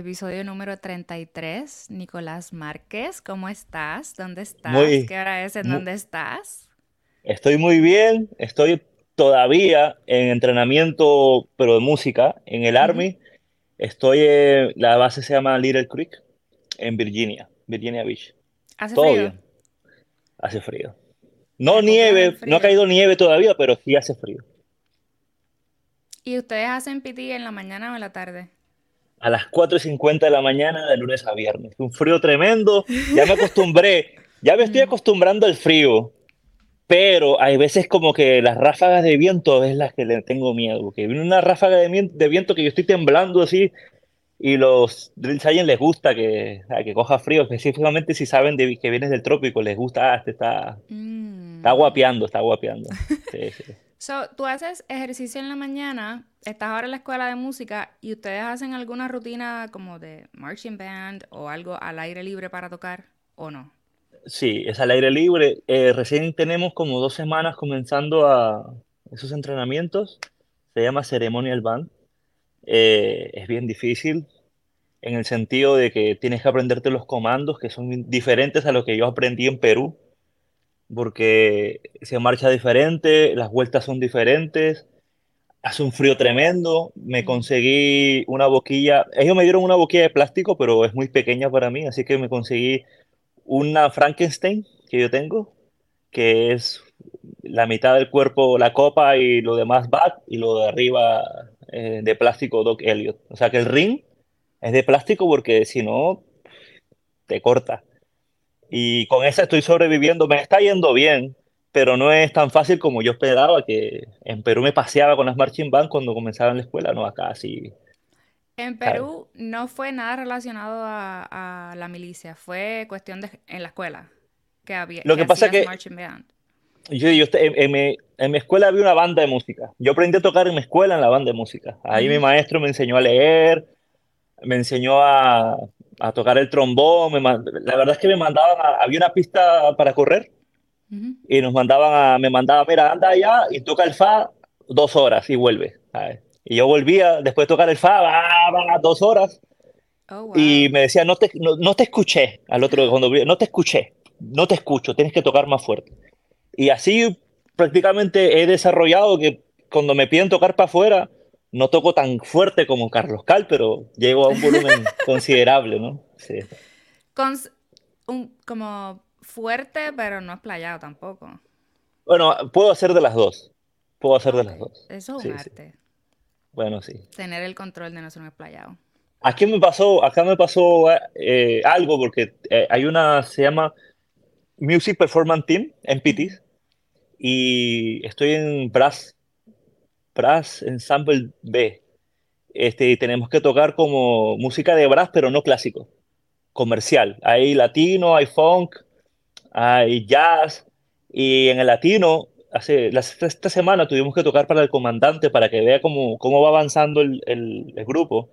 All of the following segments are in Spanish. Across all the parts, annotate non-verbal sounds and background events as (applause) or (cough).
episodio número 33. Nicolás Márquez, ¿cómo estás? ¿Dónde estás? Muy, ¿Qué hora es? ¿En dónde estás? estoy muy bien, estoy todavía en entrenamiento, pero de música, en el. Army. Estoy, en- la base se llama Little Creek, en Virginia, Virginia Beach. ¿Hace Todo frío? bien, hace frío. ¿Te No nieve, no ha caído nieve todavía, pero sí hace frío. ¿Y ustedes hacen PT en la mañana o en la tarde? A las 4 y 50 de la mañana, de lunes a viernes. Un frío tremendo, ya me acostumbré, ya me estoy Mm. acostumbrando al frío, pero hay veces como que las ráfagas de viento es las que le tengo miedo, porque viene una ráfaga de, viento que yo estoy temblando así, y los Drill Sergeant les gusta que, a que coja frío, específicamente si saben de, que vienes del trópico, les gusta, ah, este está, está Mm. guapeando, está guapeando. (laughs) Sí, sí. So, tú haces ejercicio en la mañana, estás ahora en la escuela de música y ustedes hacen alguna rutina como de marching band o algo al aire libre para tocar o no? Sí, es al aire libre. Eh, recién tenemos como dos semanas comenzando a esos entrenamientos. Se llama Ceremonial Band. Eh, es bien difícil en el sentido de que tienes que aprenderte los comandos que son diferentes a lo que yo aprendí en Perú, porque se marcha diferente, las vueltas son diferentes, hace un frío tremendo. Me conseguí una boquilla, ellos me dieron una boquilla de plástico, pero es muy pequeña para mí, así que me conseguí una Frankenstein que yo tengo, que es la mitad del cuerpo la copa y lo demás back y lo de arriba eh, de plástico Doc Elliot. O sea que el ring es de plástico porque si no te corta. Y con esa estoy sobreviviendo, me está yendo bien, pero no es tan fácil como yo esperaba, que en Perú me paseaba con las marching band cuando comenzaba en la escuela, no, acá sí, En. Perú no fue nada relacionado a, a la milicia, fue cuestión de en la escuela que había, Lo que que pasa que marching band. Yo, yo en, en mi, en mi escuela había una banda de música. Yo aprendí a tocar en mi escuela en la banda de música. Ahí mi Ujú, maestro me enseñó a leer, me enseñó a, a tocar el trombón. me la verdad es que me mandaban, a- había una pista para correr ujú. y nos mandaban a, me mandaban, mira, anda allá y toca el fa dos horas y vuelve. ¿sabes? Y yo volvía, después de tocar el fa, va, va, dos horas Oh, y wow. me decía, no te, no, no te escuché, al otro, cuando no te escuché, no te escucho, tienes que tocar más fuerte. Y así prácticamente he desarrollado que cuando me piden tocar para afuera, no toco tan fuerte como Carlos Cal, pero llego a un volumen (laughs) considerable, ¿no? Sí. Con, s- un, como fuerte, pero no explayado tampoco. Bueno, puedo hacer de las dos. Puedo hacer de las dos. eso es un Sí, sí. arte, Bueno, sí. tener el control de no ser un explayado. Aquí me pasó, acá me pasó eh, algo porque eh, hay una, se llama Music Performance Team en PITIS y estoy en Brass, Brass Ensemble B. Este, tenemos que tocar como música de brass, pero no clásico, comercial. Hay latino, hay funk, hay jazz, y en el latino, hace, la- esta semana tuvimos que tocar para el comandante para que vea cómo, cómo va avanzando el, el- el grupo,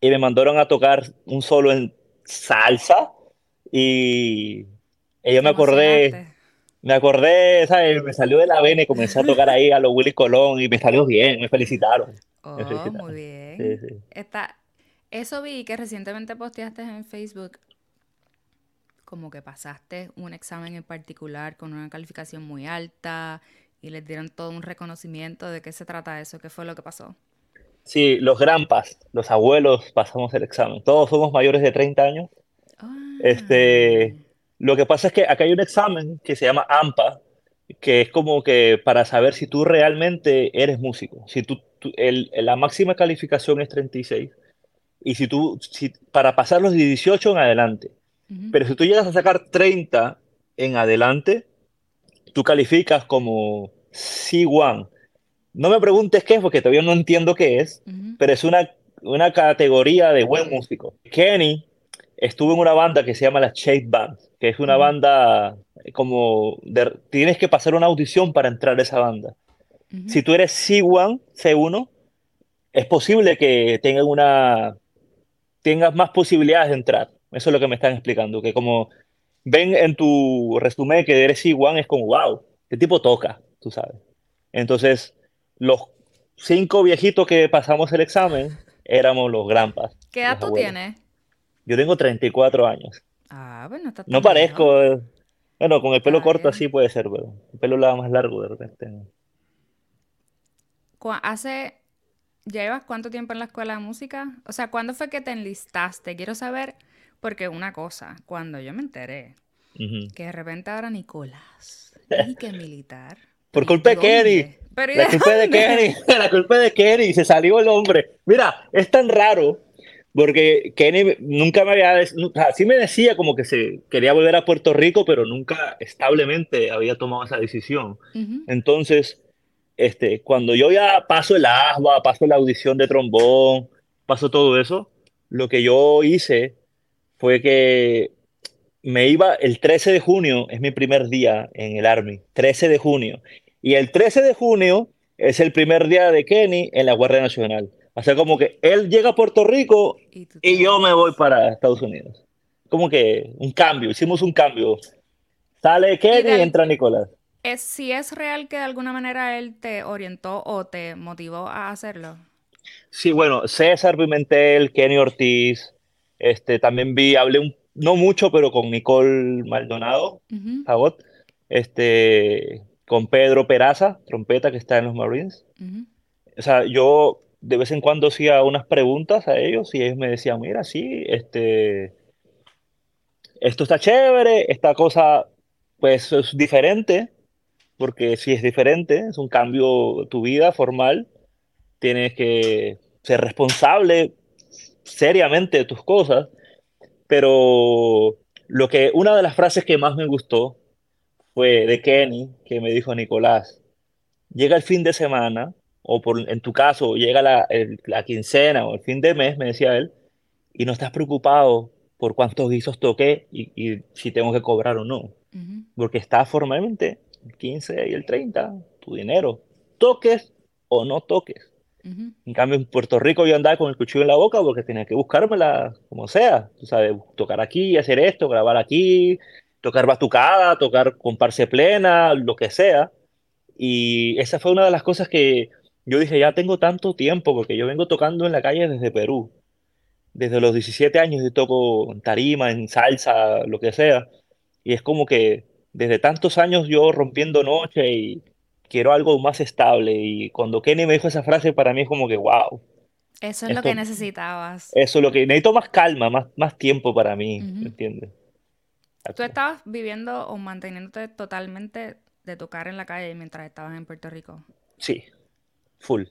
y me mandaron a tocar un solo en salsa, y, yo me acordé. Me acordé, ¿sabes? Me salió de la vena y comencé a tocar ahí a los Willy Colón, y me salió bien, me felicitaron, me Oh, felicitaron. muy bien. sí. Está, eso vi que recientemente posteaste en Facebook, como que pasaste un examen en particular con una calificación muy alta y les dieron todo un reconocimiento de qué se trata eso, qué fue lo que pasó. Sí, los granpas, los abuelos pasamos el examen. Todos somos mayores de 30 años. Este, Ah, lo que pasa es que acá hay un examen que se llama AMPA, que es como que para saber si tú realmente eres músico. Si tú, tú- el- la máxima calificación es 36 y si tú, si, para pasar los 18 en adelante. ujú, Pero si tú llegas a sacar 30 en adelante, tú calificas como C1. No me preguntes qué es porque todavía no entiendo qué es, ujú, pero es una, una categoría de buen músico. Kenny estuvo en una banda que se llama la Shape Band, que es una banda como de- tienes que pasar una audición para entrar a esa banda. Si tú eres C1, C1, es posible que tengan una, tengas más posibilidades de entrar. Eso es lo que me están explicando, que como ven en tu resumen que eres C1, es como, wow, este tipo toca, tú sabes. Entonces, los cinco viejitos que pasamos el examen, éramos los grampas. ¿Qué edad tú tienes? Yo tengo 34 años. Ah, bueno, está No parezco. Eh, bueno, con el pelo corto así puede ser, pero el pelo la más largo de repente. Hace. ¿Llevas cuánto tiempo en la escuela de música? O sea, ¿cuándo fue que te enlistaste? Quiero saber, porque una cosa, cuando yo me enteré que de repente ahora Nicolás, (laughs) y que militar. Por culpa de Kenny. (laughs) la culpa de Kenny. La culpa de Kenny. Se salió el hombre. Mira, es tan raro porque Kenny nunca me había, o sea, sí me decía como que se quería volver a Puerto Rico, pero nunca establemente había tomado esa decisión. Entonces, este, cuando yo ya paso el asma, paso la audición de trombón, paso todo eso, lo que yo hice fue que me iba el 13 de junio, es mi primer día en el Army, 13 de junio. Y el 13 de junio es el primer día de Kenny en la Guardia Nacional. O sea, como que él llega a Puerto Rico y, yo me voy para Estados Unidos. Como que un cambio, hicimos un cambio. Sale Kenny y, entra Nicolás. Es, si es real que de alguna manera él te orientó o te motivó a hacerlo. Sí, bueno, César Pimentel, Kenny Ortiz, este, también vi, hablé un, no mucho, pero con Nicole Maldonado, este, con Pedro Peraza, trompeta que está en los Marines. O sea, yo de vez en cuando hacía unas preguntas a ellos y ellos me decían, mira, sí, este, esto está chévere, esta cosa pues es diferente, porque si es diferente, es un cambio tu vida formal, tienes que ser responsable seriamente de tus cosas, pero lo que una de las frases que más me gustó fue de Kenny, que me dijo Nicolás, llega el fin de semana o por, en tu caso llega la, la, quincena o el fin de mes, me decía él, y no estás preocupado por cuántos guisos toqué y, y si tengo que cobrar o no, porque está formalmente el 15 y el 30, tu dinero, toques o no toques. En cambio, en Puerto Rico yo andaba con el cuchillo en la boca porque tenía que buscármela como sea. Tú sabes, tocar aquí, hacer esto, grabar aquí, tocar batucada, tocar comparse plena, lo que sea. Y esa fue una de las cosas que yo dije, ya tengo tanto tiempo, porque yo vengo tocando en la calle desde Perú. Desde los 17 años yo toco en tarima, en salsa, lo que sea. Y es como que desde tantos años yo rompiendo noche y quiero algo más estable. Y cuando Kenny me dijo esa frase, para mí es como que, wow. Eso es lo que necesitabas. Eso es lo que necesito más calma, más, más tiempo para mí, ¿me entiendes? Tú estabas viviendo o manteniéndote totalmente de tocar en la calle mientras estabas en Puerto Rico. Sí, Full.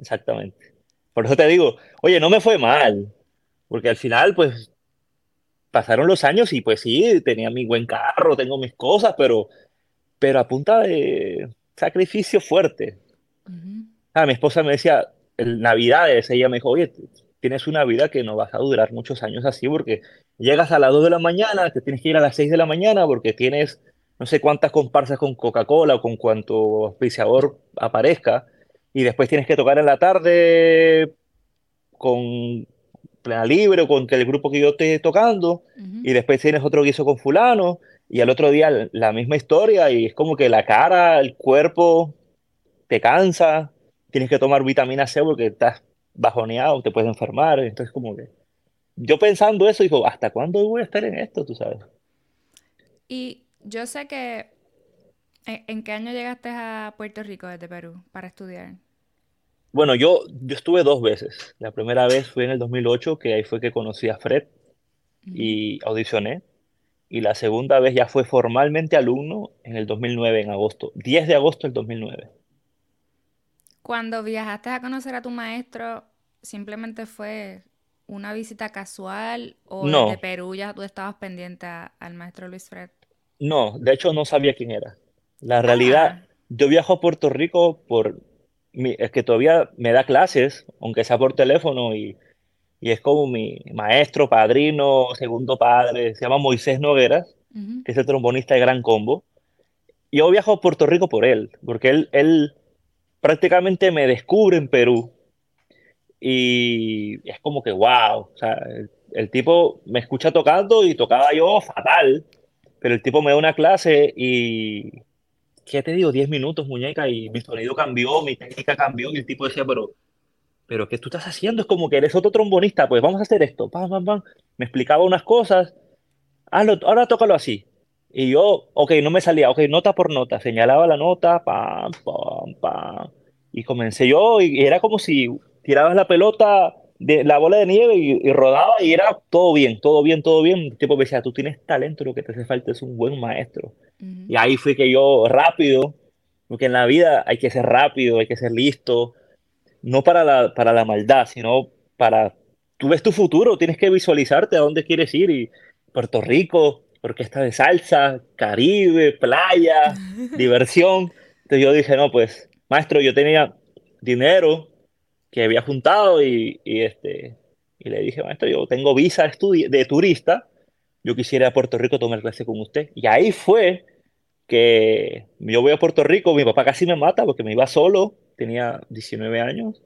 Exactamente. Por eso te digo, oye, no me fue mal, porque al final, pues, pasaron los años y pues sí, tenía mi buen carro, tengo mis cosas, pero, pero a punta de sacrificio fuerte. Ah, mi esposa me decía, en Navidades, ella me dijo, oye, tienes una vida que no vas a durar muchos años así, porque llegas a las 2 de la mañana, te tienes que ir a las 6 de la mañana porque tienes no sé cuántas comparsas con Coca-Cola o con cuanto auspiciador aparezca, y después tienes que tocar en la tarde con plena libre o con el grupo que yo esté tocando y después tienes otro guiso con fulano y al otro día la misma historia y es como que la cara, el cuerpo te cansa, tienes que tomar vitamina C porque estás bajoneado, te puedes enfermar, entonces como que yo pensando eso digo, ¿hasta cuándo voy a estar en esto, tú sabes? Y yo sé que ¿En qué año llegaste a Puerto Rico desde Perú para estudiar? Bueno, yo, yo estuve dos veces. La primera vez fue en el 2008, que ahí fue que conocí a Fred y audicioné. Y la segunda vez ya fue formalmente alumno en el 2009, en agosto. 10 de agosto del 2009. Cuando viajaste a conocer a tu maestro, ¿simplemente fue una visita casual o no. desde Perú ya tú estabas pendiente al maestro Luis Fred? No, de hecho no sabía quién era. La realidad, yo viajo a Puerto Rico por, es que todavía me da clases, aunque sea por teléfono, y, y es como mi maestro, padrino, segundo padre, se llama Moisés Nogueras, que es el trombonista de Gran Combo. Yo viajo a Puerto Rico por él, porque él, él prácticamente me descubre en Perú. Y es como que, wow, o sea, el, el tipo me escucha tocando y tocaba yo fatal, pero el tipo me da una clase y, ¿qué te digo? 10 minutos, muñeca, y mi sonido cambió, mi técnica cambió, y el tipo decía, pero pero ¿qué tú estás haciendo? Es como que eres otro trombonista, pues vamos a hacer esto, pam, pam, pam. Me explicaba unas cosas, Hazlo, ahora tócalo así. Y yo, ok, no me salía, ok, nota por nota, señalaba la nota, pam, pam, pam. Y comencé yo, y era como si tirabas la pelota de la bola de nieve y, rodaba y era todo bien, todo bien, todo bien. El tipo me decía, tú tienes talento, lo que te hace falta es un buen maestro. Y ahí fue que yo rápido, porque en la vida hay que ser rápido, hay que ser listo, no para la, para la maldad, sino para, tú ves tu futuro, tienes que visualizarte a dónde quieres ir y Puerto Rico, orquesta de salsa, Caribe, playa, (laughs) diversión. Entonces yo dije, no, pues, maestro, yo tenía dinero que había juntado y, este, y le dije, maestro, yo tengo visa de turista, yo quisiera a Puerto Rico tomar clase con usted. Y ahí fue que yo voy a Puerto Rico, mi papá casi me mata porque me iba solo, tenía 19 años,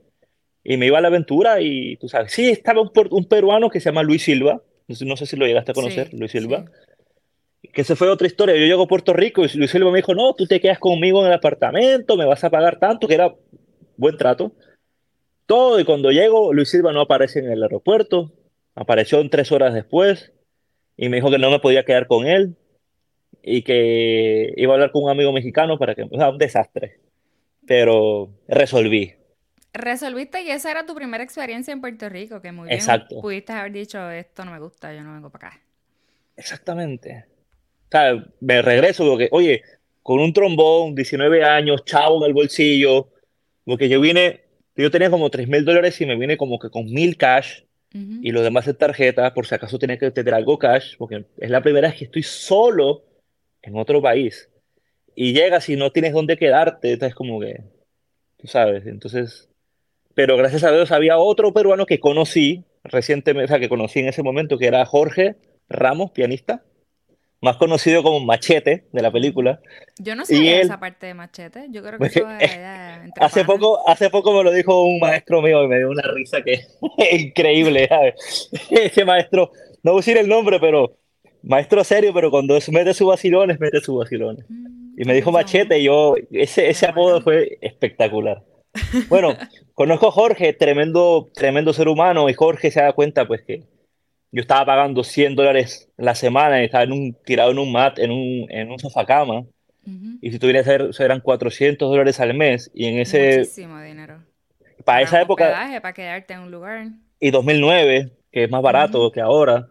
y me iba a la aventura y tú sabes, sí, estaba un, un peruano que se llama Luis Silva, no sé si lo llegaste a conocer, Luis Silva. Que se fue otra historia. Yo llego a Puerto Rico y Luis Silva me dijo, no, tú te quedas conmigo en el apartamento, me vas a pagar tanto, que era buen trato. Todo, y cuando llego, Luis Silva no aparece en el aeropuerto, apareció en tres horas después, y me dijo que no me podía quedar con él, y que iba a hablar con un amigo mexicano para que... O sea, un desastre. Pero resolví resolviste y esa era tu primera experiencia en Puerto Rico, que muy bien pudiste haber dicho, esto no me gusta, yo no vengo para acá. Exactamente. O sea, me regreso porque, oye, con un trombón, 19 años, chavo en el bolsillo, porque yo vine, yo tenía como 3 mil dólares y me vine como que con mil cash y lo demás de tarjeta, por si acaso tenía que tener algo cash, porque es la primera vez que estoy solo en otro país. Y llegas y no tienes dónde quedarte, es como que, tú sabes, entonces pero gracias a Dios había otro peruano que conocí recientemente, o sea, que conocí en ese momento, que era Jorge Ramos, pianista, más conocido como Machete de la película. Yo no sabía esa parte de Machete, yo creo que (laughs) eso hace poco, hace poco me lo dijo un maestro mío y me dio una risa que es (laughs) increíble, ¿sabes? (laughs) Ese maestro, no voy a decir el nombre, pero maestro serio, pero cuando mete sus vacilones, mete sus vacilones. Mm, y me dijo Machete y yo, ese, ese apodo fue espectacular. Bueno, conozco a Jorge, tremendo, tremendo ser humano, y Jorge se da cuenta pues que yo estaba pagando 100 dólares la semana y estaba en un, tirado en un mat, en un, en un sofá cama. Y si tuviera que ser, eran 400 dólares al mes. Y en ese... Muchísimo dinero. Para, esa época... Para quedarte en un lugar. Y 2009, que es más barato que ahora.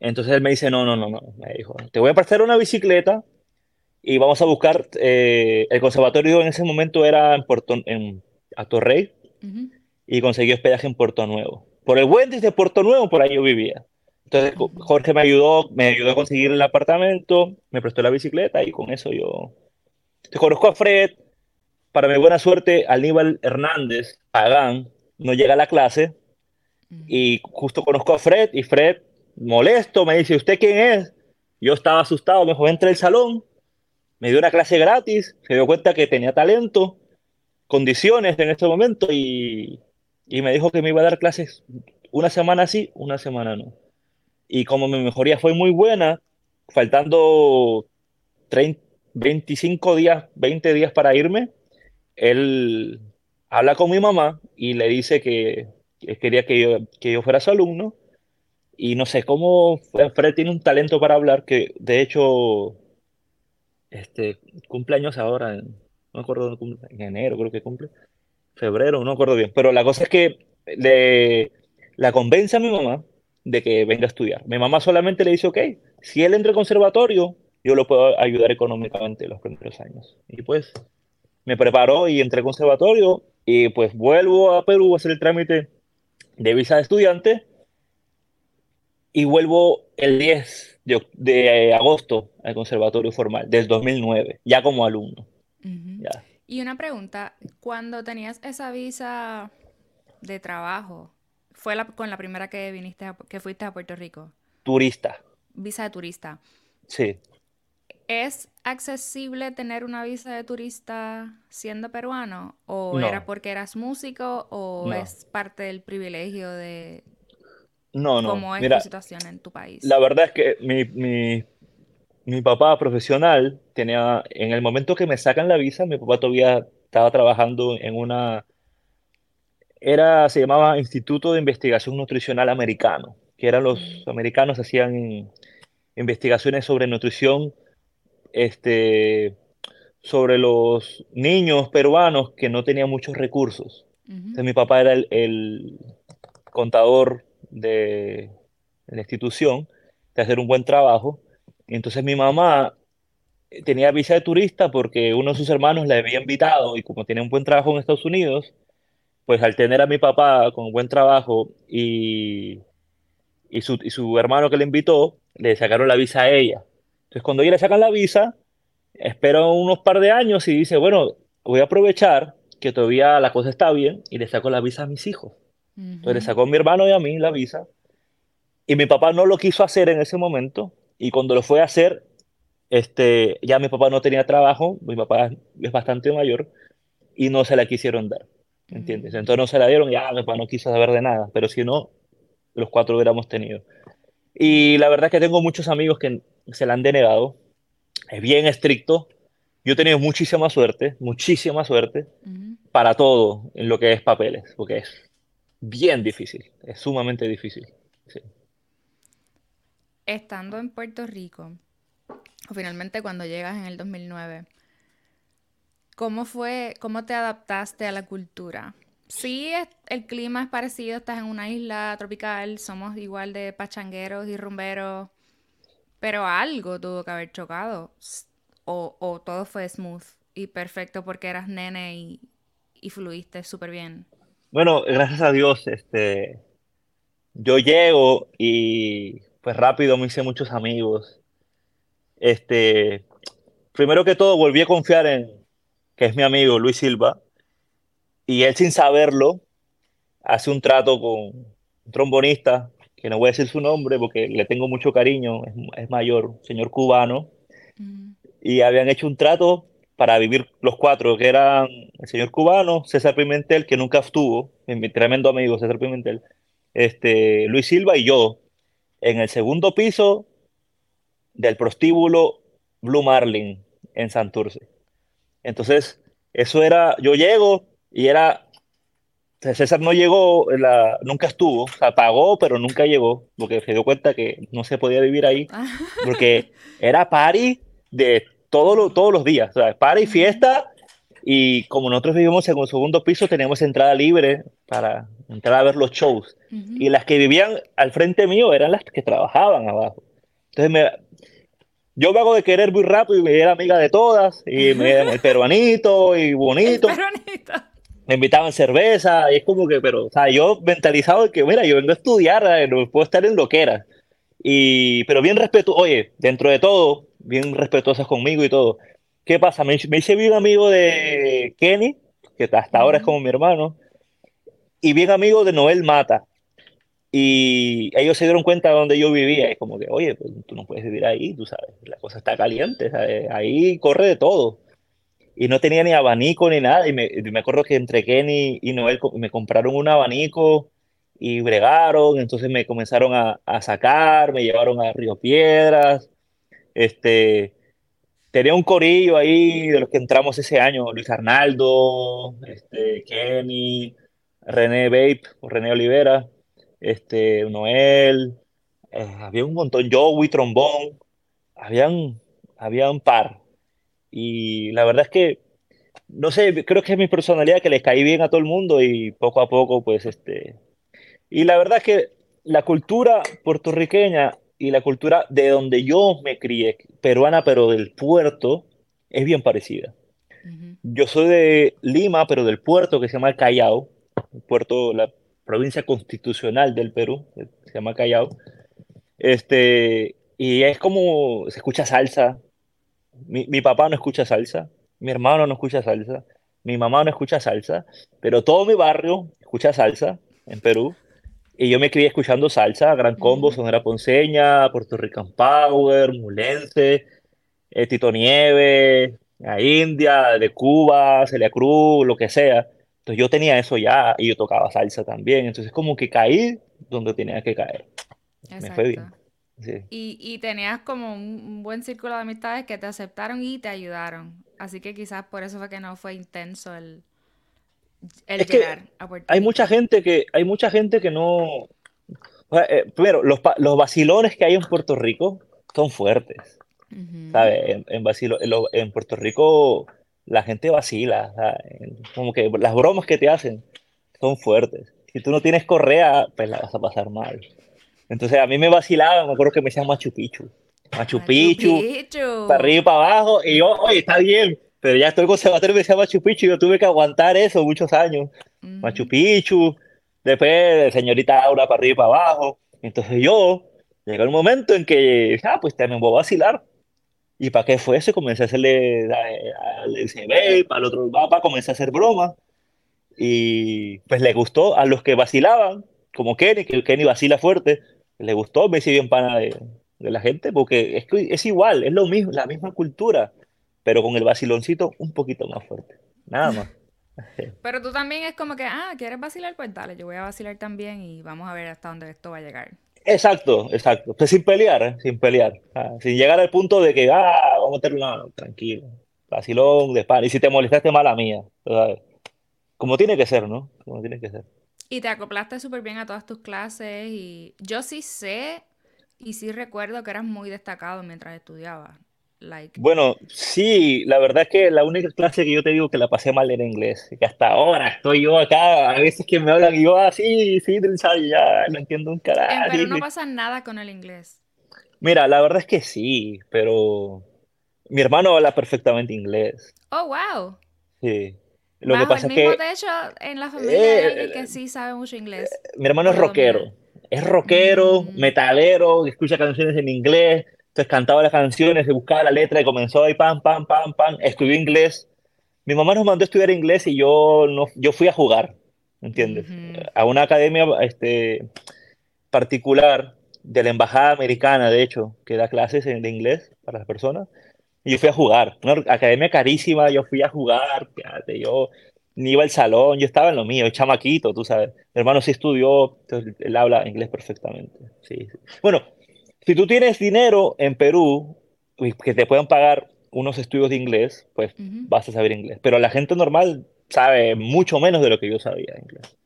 Entonces él me dice, no, no, no, no. Me dijo, te voy a prestar una bicicleta y vamos a buscar... Eh, el conservatorio en ese momento era en, Puerto, en a Torrey y conseguí hospedaje en Puerto Nuevo. Por el Wendy's de Puerto Nuevo, por ahí yo vivía. Entonces Jorge me ayudó, me ayudó a conseguir el apartamento, me prestó la bicicleta y con eso yo... Te conozco a Fred, para mi buena suerte, Aníbal Hernández, Pagán, no llega a la clase y justo conozco a Fred y Fred, molesto, me dice, ¿usted quién es? Yo estaba asustado, me dijo, entra al salón, me dio una clase gratis, se dio cuenta que tenía talento condiciones en este momento y, y, me dijo que me iba a dar clases una semana sí, una semana no. Y como mi mejoría fue muy buena, faltando 30, 25 días, 20 días para irme, él habla con mi mamá y le dice que, quería que yo, que yo fuera su alumno. Y no sé cómo Fred tiene un talento para hablar que de hecho este cumpleaños ahora no me acuerdo, en enero creo que cumple, febrero, no me acuerdo bien, pero la cosa es que le, la convence a mi mamá de que venga a estudiar. Mi mamá solamente le dice, ok, si él entra al conservatorio, yo lo puedo ayudar económicamente los primeros años. Y pues me preparó y entré al conservatorio y pues vuelvo a Perú a hacer el trámite de visa de estudiante y vuelvo el 10 de, de agosto al conservatorio formal, del 2009, ya como alumno. Y una pregunta, cuando tenías esa visa de trabajo, ¿fue la, con la primera que viniste, que fuiste a Puerto Rico? Turista. Visa de turista. Sí. ¿Es accesible tener una visa de turista siendo peruano? ¿O era porque eras músico o es parte del privilegio de no, no. cómo es la situación en tu país? La verdad es que mi, mi mi papá profesional tenía, en el momento que me sacan la visa, mi papá todavía estaba trabajando en una, era, se llamaba Instituto de Investigación Nutricional Americano, que eran los americanos hacían investigaciones sobre nutrición este, sobre los niños peruanos que no tenían muchos recursos. Entonces, mi papá era el, contador de, la institución, de hacer un buen trabajo. entonces mi mamá tenía visa de turista porque uno de sus hermanos le había invitado y como tiene un buen trabajo en Estados Unidos, pues al tener a mi papá con buen trabajo y, y, su, y su hermano que le invitó, le sacaron la visa a ella. Entonces cuando ella le sacan la visa, espero unos par de años y dice, bueno, voy a aprovechar que todavía la cosa está bien y le saco la visa a mis hijos. Entonces le sacó a mi hermano y a mí la visa. Y mi papá no lo quiso hacer en ese momento. Y cuando lo fue a hacer, este, ya mi papá no tenía trabajo, mi papá es bastante mayor, y no se la quisieron dar. ¿Entiendes? Entonces no se la dieron y ya mi papá no quiso saber de nada. Pero si no, los cuatro hubiéramos tenido. Y la verdad es que tengo muchos amigos que se la han denegado es bien estricto. Yo he tenido muchísima suerte, muchísima suerte para todo en lo que es papeles, porque es bien difícil, es sumamente difícil. Estando en Puerto Rico, finalmente cuando llegas en el 2009, ¿cómo fue, cómo te adaptaste a la cultura? Sí, el clima es parecido, estás en una isla tropical, somos igual de pachangueros y rumberos, pero algo tuvo que haber chocado. O, todo fue smooth y perfecto porque eras nene y, y fluiste súper bien. Bueno, gracias a Dios, este, yo llego y pues rápido me hice muchos amigos. Este, primero que todo volví a confiar en que es mi amigo Luis Silva y él sin saberlo hace un trato con un trombonista que no voy a decir su nombre porque le tengo mucho cariño, es, mayor, señor cubano, mm. y habían hecho un trato para vivir los cuatro, que eran el señor cubano, César Pimentel, que nunca estuvo, mi tremendo amigo César Pimentel, este, Luis Silva y yo, en el segundo piso del prostíbulo Blue Marlin en Santurce. Entonces, eso era, yo llego y era César no llegó, la, nunca estuvo, o sea, pagó, pero nunca llegó, porque se dio cuenta que no se podía vivir ahí, (laughs) porque era party de todo todos los días, o sea, party, fiesta, y como nosotros vivimos en un segundo piso, teníamos entrada libre para entrar a ver los shows, y las que vivían al frente mío eran las que trabajaban abajo. Entonces me, yo me hago de querer muy rápido y me era amiga de todas, y me el peruanito y (laughs) bonito. El peruanito me invitaban cerveza, y es como que, pero, o sea, yo mentalizado de que, mira, yo vengo a estudiar, eh, no puedo estar en lo que era. Y, pero bien respeto, oye, dentro de todo, bien respetuosas conmigo y todo. ¿Qué pasa? Me, hice bien amigo de Kenny, que hasta ahora es como mi hermano, y bien amigo de Noel Mata. Y ellos se dieron cuenta de donde yo vivía. Es como que, oye, pues, tú no puedes vivir ahí, tú sabes, la cosa está caliente, ahí corre de todo y no tenía ni abanico ni nada. Y me, me acuerdo que entre Kenny y Noel me compraron un abanico y bregaron, entonces me comenzaron a, a sacar, me llevaron a Río Piedras. Este, tenía un corillo ahí de los que entramos ese año, Luis Arnaldo, este, Kenny, René Bape, René Olivera, este, Noel, eh, había un montón, Joey, Trombón, habían, había un par. Y la verdad es que, no sé, creo que es mi personalidad que les caí bien a todo el mundo y poco a poco, pues, este... Y la verdad es que la cultura puertorriqueña y la cultura de donde yo me crié, peruana, pero del puerto, es bien parecida. Yo soy de Lima, pero del puerto que se llama Callao, el puerto, la provincia constitucional del Perú, se llama Callao. Este, y es como, se escucha salsa, mi, papá no escucha salsa, mi hermano no escucha salsa, mi mamá no escucha salsa, pero todo mi barrio escucha salsa en Perú. Y yo me crié escuchando salsa, Gran Combo, Sonora Ponceña, Puerto Rican Power, Mulense, eh, Tito Nieve, a India, de Cuba, Celia Cruz, lo que sea. Entonces yo tenía eso ya y yo tocaba salsa también. Entonces como que caí donde tenía que caer. Me fue bien. Y, tenías como un, buen círculo de amistades que te aceptaron y te ayudaron. Así que quizás por eso fue que no fue intenso el, el Es que llegar a Puerto hay Rico. mucha gente que, hay mucha gente que no. eh, primero, los, los vacilones que hay en Puerto Rico son fuertes, Ujú. ¿sabes? En, en, vacilo- en, en Puerto Rico la gente vacila, ¿sabes? Como que las bromas que te hacen son fuertes. Si tú no tienes correa, pues la vas a pasar mal. Entonces a mí me vacilaban, me acuerdo que me decían Machu Picchu. Machu Picchu, Picchu. para arriba y para abajo, y yo, oye, está bien, pero ya estoy conservatorio y me decía Machu Picchu y yo tuve que aguantar eso muchos años. Ujú. Machu Picchu, después señorita Aura para arriba y para abajo. Entonces yo, llegó el momento en que, ah, pues también voy a vacilar. ¿Y para qué fue eso? Comencé a hacerle al CB, para el otro mapa, comencé a hacer bromas. Y pues le gustó a los que vacilaban, como Kenny, que Kenny vacila fuerte, le gustó, me hice bien pana de, la gente, porque es, es igual, es lo mismo, la misma cultura, pero con el vaciloncito un poquito más fuerte. Nada más. (laughs) Pero tú también es como que, ah, ¿quieres vacilar? Pues dale, yo voy a vacilar también y vamos a ver hasta dónde esto va a llegar. Exacto, exacto. Pues sin pelear, ¿eh? sin pelear. Sin llegar al punto de que, ah, vamos a meterlo, no, tranquilo. Vacilón, de. Y si te molestaste, mala mía. ¿sabes? Como tiene que ser, ¿no? Como tiene que ser. Y te acoplaste súper bien a todas tus clases y yo sí sé y sí recuerdo que eras muy destacado mientras estudiabas. Like, Bueno, sí, la verdad es que la única clase que yo te digo que la pasé mal era inglés. Que hasta ahora estoy yo acá, a veces que me hablan y yo, ah, sí, sí, ya, no entiendo un carajo. Perú no pasa nada con el inglés. Mira, la verdad es que sí, pero mi hermano habla perfectamente inglés. Oh, wow. Sí. Lo que Bajo pasa el es mismo que techo, en la familia Eh, alguien que sí sabe mucho inglés. mi hermano es rockero. Es rockero, Mm. metalero, escucha canciones en inglés. Entonces cantaba las canciones, buscaba la letra y comenzó ahí pam, pam, pam, pam. Estudió inglés. Mi mamá nos mandó a estudiar inglés y yo, no, yo fui a jugar, ¿entiendes? Ujú. A una academia este, particular de la Embajada Americana, de hecho, que da clases de inglés para las personas. Y yo fui a jugar. Una academia carísima, yo fui a jugar. fíjate, yo ni iba al salón, yo estaba en lo mío, chamaquito, tú sabes. Mi hermano sí estudió, entonces él habla inglés perfectamente. Sí, sí. Bueno, si tú tienes dinero en Perú y que te puedan pagar unos estudios de inglés, pues Ujú. vas a saber inglés. Pero la gente normal sabe mucho menos de lo que yo sabía inglés.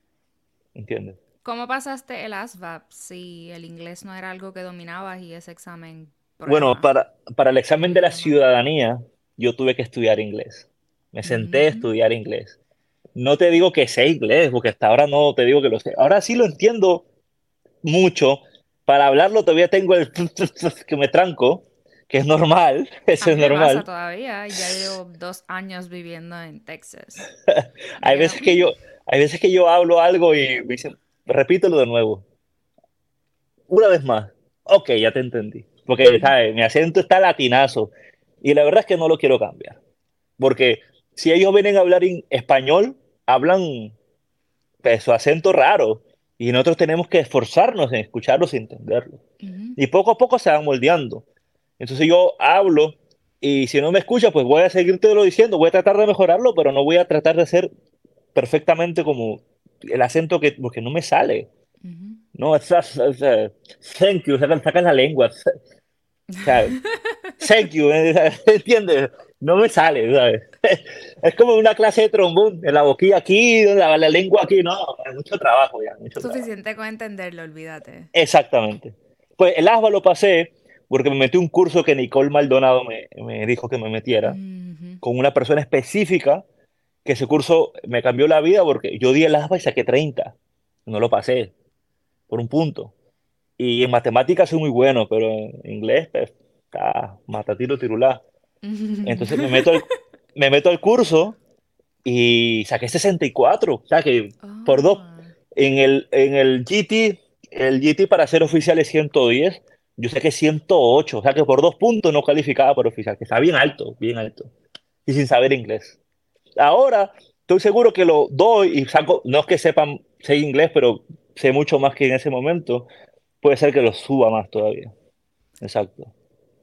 ¿Entiendes? ¿Cómo pasaste el ASVAB si el inglés no era algo que dominabas y ese examen Bueno, para, para el examen de la ciudadanía, yo tuve que estudiar inglés. Me senté a estudiar inglés. No te digo que sé inglés, porque hasta ahora no te digo que lo sé. Ahora sí lo entiendo mucho. Para hablarlo todavía tengo el (laughs) que me tranco, que es normal, (laughs) eso es pasa normal. todavía, ya llevo dos años viviendo en Texas. (laughs) Hay veces que yo, hay veces que yo hablo algo y me dicen, repítelo de nuevo. Una vez más. Ok, ya te entendí. Porque, ¿sabes? Mi acento está latinazo. Y la verdad es que no lo quiero cambiar. Porque si ellos vienen a hablar en español, hablan pues, su acento raro. Y nosotros tenemos que esforzarnos en escucharlos y entenderlos. Ujú. Y poco a poco se van moldeando. Entonces yo hablo y si no me escucha, pues voy a seguirte lo diciendo, voy a tratar de mejorarlo, pero no voy a tratar de hacer perfectamente como el acento que, porque no me sale. Ujú. No, es, es- es- thank you, sacan, la lengua. (laughs) O sea, thank you, ¿eh? (laughs) ¿entiendes? No me sale, ¿sabes? (laughs) Es como una clase de trombón, en la boquilla aquí, la, la lengua aquí, no, mucho trabajo ya, mucho trabajo. Suficiente con entenderlo, olvídate. Exactamente. Pues el ASBA lo pasé porque me metí un curso que Nicole Maldonado me, me dijo que me metiera Ujú. con una persona específica, que ese curso me cambió la vida porque yo di el ASBA y saqué 30. No lo pasé por un punto. Y en matemáticas soy muy bueno, pero en inglés, pues, ah, matatiro tirulá. (laughs) Entonces me meto, al, me meto al curso y saqué 64. O sea que por dos. En el, en el GT, el GT para ser oficial es 110, yo saqué 108, o sea que por dos puntos no calificaba para oficial, que está bien alto, bien alto, y sin saber inglés. Ahora estoy seguro que lo doy y saco, no es que sepan, sé inglés, pero sé mucho más que en ese momento, puede ser que lo suba más todavía. Exacto.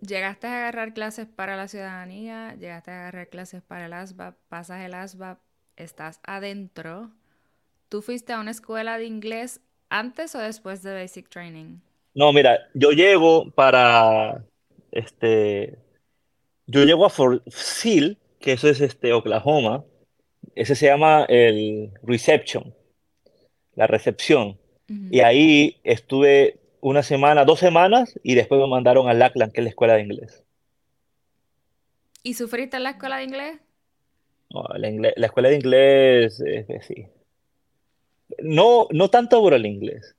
Llegaste a agarrar clases para la ciudadanía, llegaste a agarrar clases para el ASVAB, pasas el ASVAB, estás adentro. ¿Tú fuiste a una escuela de inglés antes o después de Basic Training? No, mira, yo llego para, este, yo llego a Fort Sill, que eso es este, Oklahoma, ese se llama el reception, la recepción. Y ahí estuve una semana, dos semanas, y después me mandaron a Lackland, que es la escuela de inglés. ¿Y sufriste en la escuela de inglés? la, escuela de inglés, sí. No, no tanto por el inglés,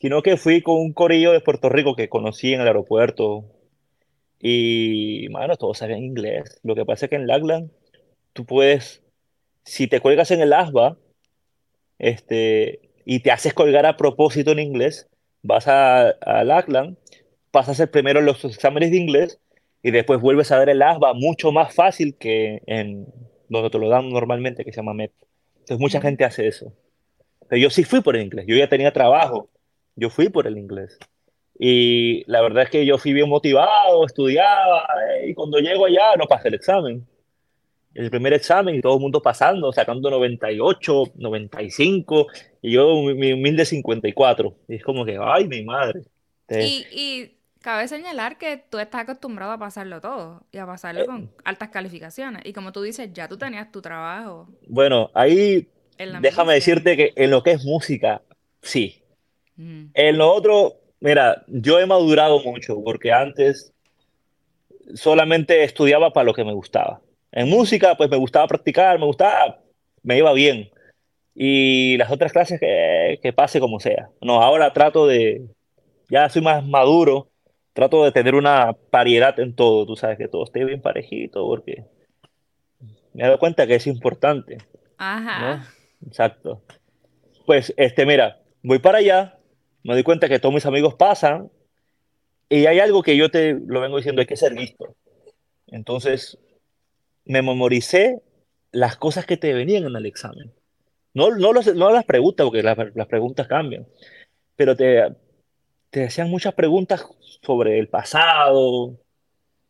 sino que fui con un corillo de Puerto Rico que conocí en el aeropuerto. Y, bueno, todos sabían inglés. Lo que pasa es que en Lackland tú puedes, si te cuelgas en el ASBA, este, y te haces colgar a propósito en inglés, vas a, a Lackland, pasas el primero los exámenes de inglés y después vuelves a ver el ASBA mucho más fácil que en donde te lo dan normalmente, que se llama MEP. Entonces mucha gente hace eso. Pero yo sí fui por el inglés, yo ya tenía trabajo, yo fui por el inglés. Y la verdad es que yo fui bien motivado, estudiaba, y cuando llego allá no pasé el examen. El primer examen y todo el mundo pasando, sacando 98, 95, y yo mi humilde 54. Y es como que, ay, mi madre. Y, y cabe señalar que tú estás acostumbrado a pasarlo todo y a pasarlo con eh. altas calificaciones. Y como tú dices, ya tú tenías tu trabajo. Bueno, ahí déjame decirte que en lo que es música, sí. Mm. En lo otro, mira, yo he madurado mucho porque antes solamente estudiaba para lo que me gustaba. En música, pues me gustaba practicar, me gustaba, me iba bien. Y las otras clases que, que pase como sea. No, ahora trato de, ya soy más maduro, trato de tener una variedad en todo, tú sabes, que todo esté bien parejito, porque me he dado cuenta que es importante. Ajá. Exacto. Pues, este, mira, voy para allá, me doy cuenta que todos mis amigos pasan, y hay algo que yo te lo vengo diciendo, hay que ser listo. Entonces, me memoricé las cosas que te venían en el examen. No, no, no las preguntas, porque las, las preguntas cambian, pero te, te hacían muchas preguntas sobre el pasado,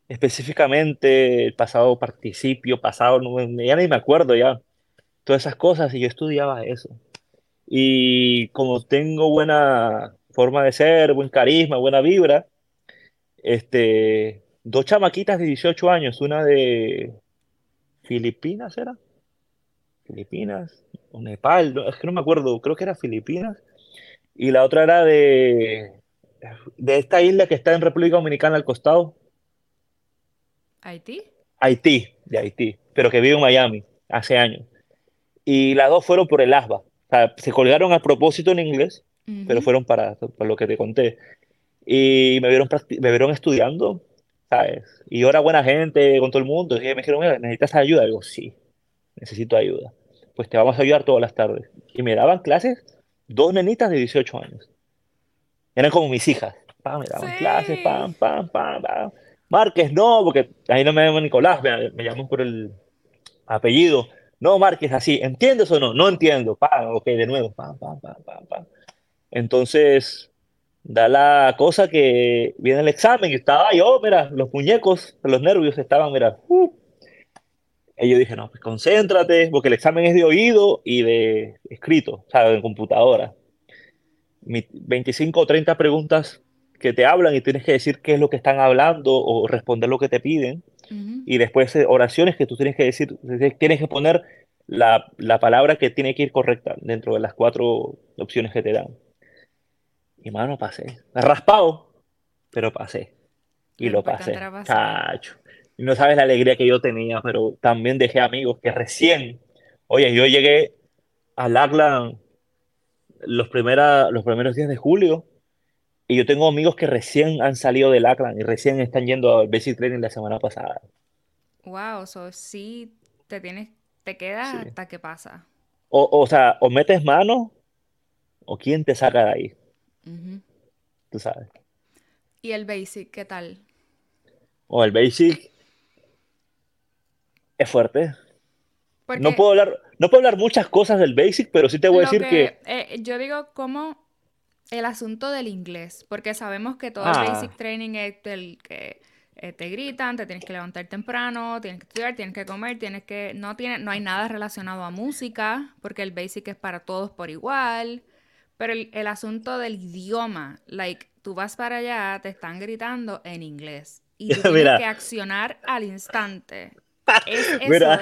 específicamente el pasado participio, pasado, ya ni me acuerdo ya, todas esas cosas y yo estudiaba eso. Y como tengo buena forma de ser, buen carisma, buena vibra, este, dos chamaquitas de 18 años, una de Filipinas era, Filipinas, o Nepal, es que no me acuerdo, creo que era Filipinas, y la otra era de de esta isla que está en República Dominicana al costado. ¿Haití? Haití, de Haití, pero que vive en Miami hace años. Y las dos fueron por el ASBA. O sea, se colgaron a propósito en inglés, pero fueron para, para, lo que te conté. Y me vieron, me vieron estudiando, ¿sabes? Y yo era buena gente con todo el mundo. Y me dijeron, ¿necesitas ayuda? Y digo, sí, necesito ayuda. Pues te vamos a ayudar todas las tardes. Y me daban clases dos nenitas de 18 años. Eran como mis hijas. me daban clases, pam, pam, pam, pam. Márquez, no, porque ahí no me llamo Nicolás, me, me llaman por el apellido. No, Márquez, así, ¿entiendes o no? No entiendo. Pam, ok, de nuevo, pam, pam, pam, pam. Entonces, da la cosa que viene el examen y estaba yo, mira, los muñecos, los nervios estaban, mira, uh. y yo dije, no, pues concéntrate, porque el examen es de oído y de escrito, o sea, de computadora. 25 o 30 preguntas que te hablan y tienes que decir qué es lo que están hablando o responder lo que te piden. Y después eh, oraciones que tú tienes que decir, tienes que poner la, la, palabra que tiene que ir correcta dentro de las cuatro opciones que te dan. Y mano, pasé. Raspado, pero pasé. Y lo pasé. Cacho. Y no sabes la alegría que yo tenía, pero también dejé amigos que recién, oye, yo llegué al Lackland los, primera, los primeros días de julio y yo tengo amigos que recién han salido del Lackland y recién están yendo al Basic Training la semana pasada. Wow, so sí te tienes, te quedas hasta que pasa. O, o sea, o metes mano o quién te saca de ahí. Tú sabes. ¿Y el Basic qué tal? O el Basic es fuerte. No, puedo hablar, no puedo hablar muchas cosas del basic, pero sí te voy a decir que... Eh, yo digo como el asunto del inglés, porque sabemos que todo el ah. basic training es el que eh, te gritan, te tienes que levantar temprano, tienes que estudiar, tienes que comer, tienes que... No, tiene, no hay nada relacionado a música, porque el basic es para todos por igual. Pero el, el asunto del idioma, like, tú vas para allá, te están gritando en inglés. Y (laughs) tú tienes que accionar al instante. (laughs) Es eso.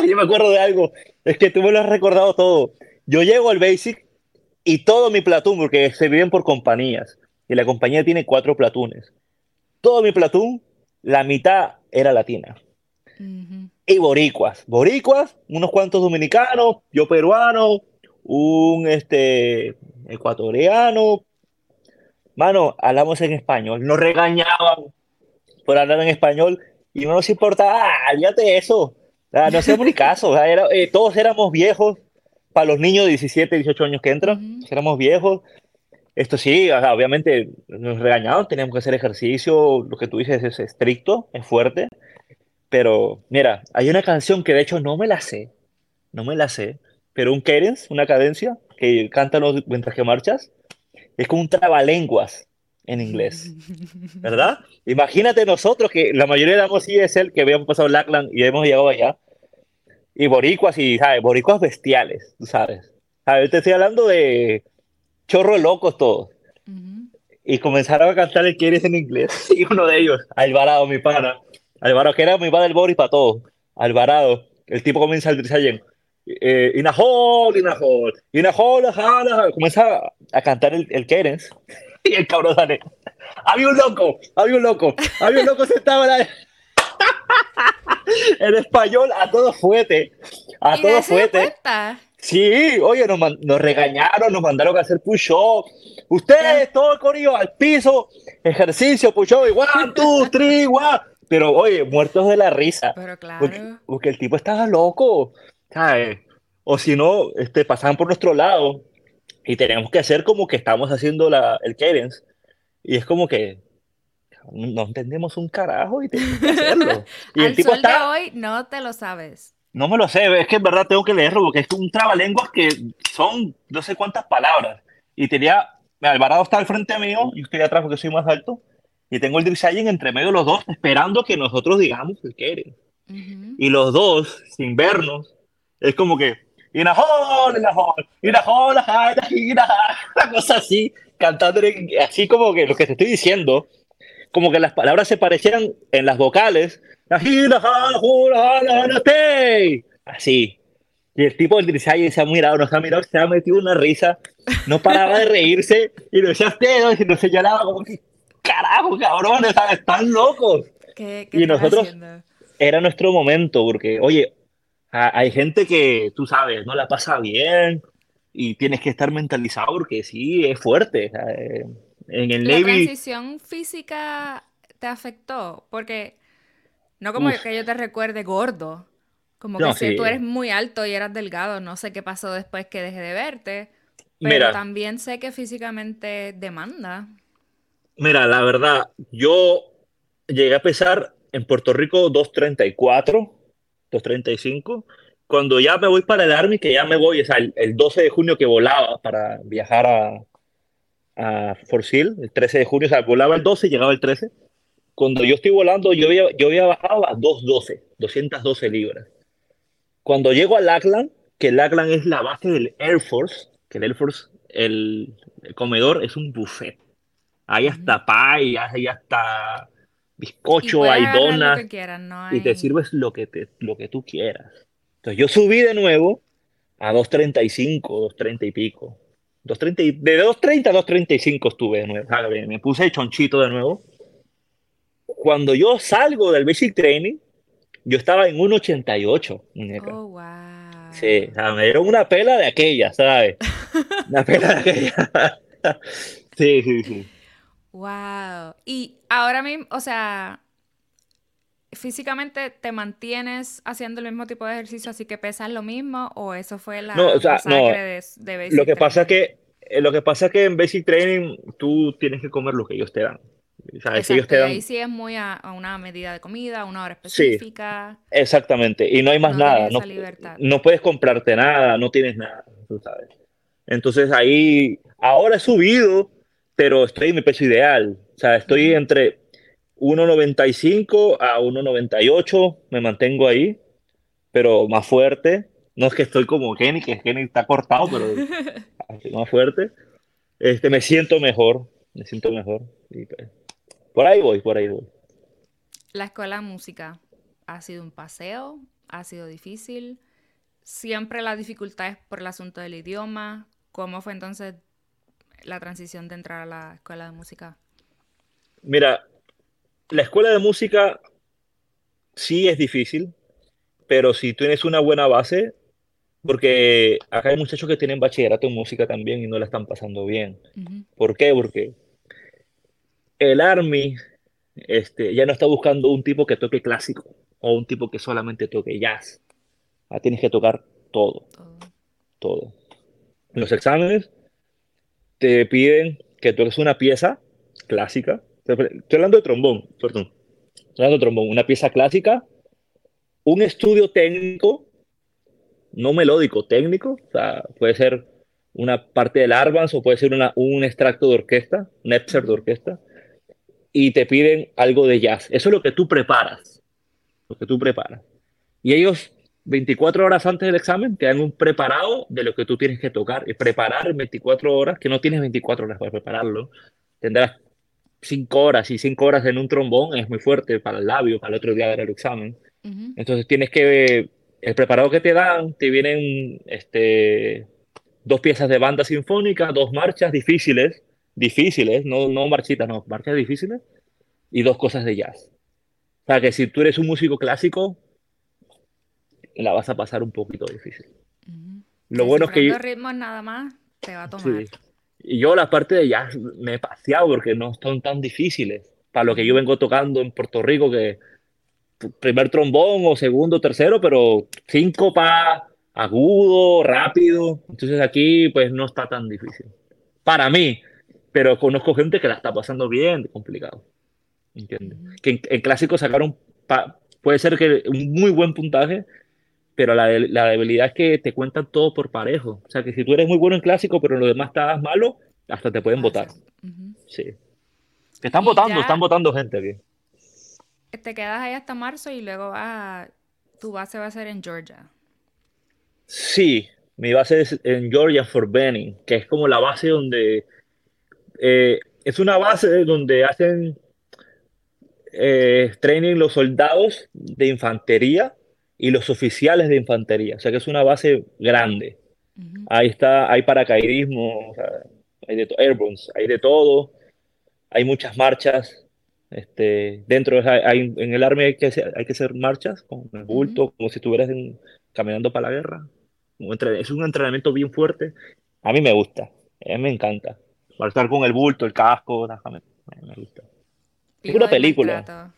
(laughs) yo me acuerdo de algo. Es que tú me lo has recordado todo. Yo llego al Basic y todo mi platón, porque se viven por compañías, y la compañía tiene cuatro platunes. Todo mi platón, la mitad era latina. Y boricuas. Boricuas, unos cuantos dominicanos, yo peruano, un este, ecuatoriano. Mano, hablamos en español. Nos regañaban por hablar en español y no nos importaba, ah, eso. no hacemos ni caso. Eh, todos éramos viejos para los niños de 17, 18 años que entran. Éramos viejos. Esto sí, obviamente nos regañaban, teníamos que hacer ejercicio. Lo que tú dices es estricto, es fuerte. Pero mira, hay una canción que de hecho no me la sé. No me la sé pero un cadence, una cadencia que cantan mientras que marchas, es como un trabalenguas en inglés, (laughs) ¿verdad? Imagínate nosotros que la mayoría éramos el que habíamos pasado Lackland y hemos llegado allá, y boricuas y, ¿sabes? Boricuas bestiales, tú sabes. ¿Sabes? Te estoy hablando de chorros locos todos. Y comenzaron a cantar el Quieres en inglés. (laughs) Y uno de ellos, Alvarado, mi pana. Alvarado, que era mi padre del Boris para todos. Alvarado. El tipo comienza eh, a hole, in a hole, in a hole, comienza a cantar el, el (laughs) y el cabrón sale. Había un loco, había un loco, había un loco sentado en, en español a todo fuete, a todo fuete. Sí, oye, nos, nos, regañaron, nos mandaron a hacer push-up. Ustedes, todo el corillo al piso, ejercicio, push-up, one, two, three, one. Pero, oye, muertos de la risa. Pero claro. Porque, porque el tipo estaba loco. O si no, este, pasaban por nuestro lado y tenemos que hacer como que estamos haciendo la, el cadence. Y es como que no entendemos un carajo y tenemos que hacerlo. (laughs) Y el tipo está... de hoy no te lo sabes. No me lo sé, es que en verdad tengo que leerlo porque es un trabalenguas que son no sé cuántas palabras. Y tenía, Alvarado está al frente mío, y estoy atrás porque soy más alto, y tengo el Drisayen entre medio de los dos esperando que nosotros digamos el cadence. Y los dos, sin vernos, es como que, hole, (laughs) una cosa así, cantando así como que lo que te estoy diciendo, como que las palabras se parecieran en las vocales, así. Y el tipo del Drisay se ha mirado, nos ha mirado, se ha metido una risa, no paraba de reírse y nos usted, y nos señalaba como que, carajo, cabrones, están locos. ¿Qué, y nosotros, era nuestro momento, porque, oye, hay gente que, tú sabes, no la pasa bien y tienes que estar mentalizado porque sí, es fuerte. Eh, en el ¿La transición física te afectó? Porque no como que yo te recuerde gordo, como que si tú eres muy alto y eras delgado, no sé qué pasó después que dejé de verte, pero también sé que físicamente demanda. Mira, la verdad, yo llegué a pesar en Puerto Rico 234 235. Cuando ya me voy para el Army, que ya me voy, o sea, el, 12 de junio que volaba para viajar a, a Fort Sill, el 13 de junio, o sea, volaba el 12 y llegaba el 13. Cuando yo estoy volando, yo había, yo había bajado a 212, 212 libras. Cuando llego a Lackland, que Lackland es la base del Air Force, que el Air Force, el, comedor es un buffet. Hay hasta pie, hay hasta bizcocho, hay donas, y te sirves lo que, te, lo que tú quieras. Entonces yo subí de nuevo a 2.35, 2.30 y pico. 2.30, de 2.30 a 2.35 estuve de nuevo. Me puse chonchito de nuevo. Cuando yo salgo del Basic Training, yo estaba en 1.88. Oh, wow. Sí, me dieron una pela de aquella, ¿sabes? (laughs) Una pela de aquella. (laughs) sí, sí, sí. Wow. Y ahora mismo, o sea, físicamente te mantienes haciendo el mismo tipo de ejercicio, así que pesas lo mismo, o eso fue la no, o sea, no. De, de, Basic Lo que pasa es que eh, lo que pasa es que en Basic Training tú tienes que comer lo que ellos te dan. ¿sabes? ellos te dan... ahí sí es muy a, una medida de comida, a una hora específica. Sí, exactamente. Y no hay más nada. No, no, puedes comprarte nada, no tienes nada, tú sabes. Entonces ahí, ahora he subido, pero estoy en mi peso ideal. O sea, estoy entre 1,95 a 1,98, me mantengo ahí, pero más fuerte. No es que estoy como Kenny, que Kenny está cortado, pero (laughs) más fuerte. Este, me siento mejor, me siento mejor. Pues, por ahí voy, por ahí voy. La escuela de música ha sido un paseo ha sido difícil. Siempre la dificultad es por el asunto del idioma. ¿Cómo fue entonces la transición de entrar a la escuela de música? Mira, la escuela de música sí es difícil, pero si tienes una buena base, porque acá hay muchachos que tienen bachillerato en música también y no la están pasando bien. ¿Por qué? Porque el Army este, ya no está buscando un tipo que toque clásico o un tipo que solamente toque jazz. Ah, tienes que tocar todo. Todo. los exámenes te piden que toques una pieza clásica. Estoy hablando de trombón, perdón. Estoy hablando de trombón. Una pieza clásica, un estudio técnico, no melódico, técnico. O sea, puede ser una parte del Arvans o puede ser una, un extracto de orquesta, un excerpt de orquesta. Y te piden algo de jazz. Eso es lo que tú preparas. Lo que tú preparas. Y ellos 24 horas antes del examen te dan un preparado de lo que tú tienes que tocar. Y preparar en 24 horas, que no tienes 24 horas para prepararlo, tendrás 5 horas y 5 horas en un trombón es muy fuerte para el labio, para el otro día del examen. Entonces tienes que, el preparado que te dan, te vienen este, dos piezas de banda sinfónica, dos marchas difíciles, difíciles, no, no marchitas, no, marchas difíciles, y dos cosas de jazz. O sea que si tú eres un músico clásico, la vas a pasar un poquito difícil. Lo bueno es que... Yo... ritmos nada más te va a tomar. Y yo la parte de jazz me he paseado porque no son tan difíciles. Para lo que yo vengo tocando en Puerto Rico, que primer trombón o segundo, tercero, pero cinco pa agudo, rápido. Entonces aquí pues no está tan difícil. Para mí, pero conozco gente que la está pasando bien complicado. ¿Entiendes? Que en, clásico sacaron, puede ser que un muy buen puntaje, pero la, la, debilidad es que te cuentan todo por parejo. O sea, que si tú eres muy bueno en clásico, pero en lo demás estás malo, hasta te pueden votar. Sí. Te están votando, están votando gente aquí. Te quedas ahí hasta marzo y luego vas tu base va a ser en Georgia. Sí, mi base es en Georgia for Benning, que es como la base donde... Eh, es una base donde hacen eh, training los soldados de infantería y los oficiales de infantería. O sea que es una base grande. Ahí está, hay paracaidismo, hay de airborns, hay de todo. Hay muchas marchas. Este, dentro hay, en el army hay que, hacer, hay que hacer marchas con el bulto, como si estuvieras caminando para la guerra. Es un entrenamiento bien fuerte. A mí me gusta, a mí me encanta. Para estar con el bulto, el casco, me, me gusta. Es una película.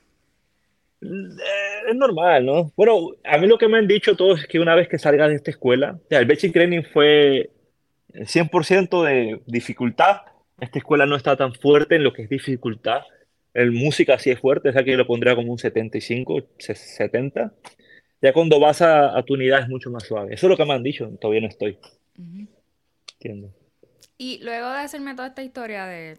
Eh, es normal, ¿no? Bueno, a mí lo que me han dicho todos es que una vez que salgas de esta escuela, sea, el basic training fue 100% de dificultad. Esta escuela no está tan fuerte en lo que es dificultad. El música sí es fuerte, o sea que yo lo pondría como un 75, 70. Ya cuando vas a, tu unidad es mucho más suave. Eso es lo que me han dicho, todavía no estoy. Entiendo. Y luego de hacerme toda esta historia de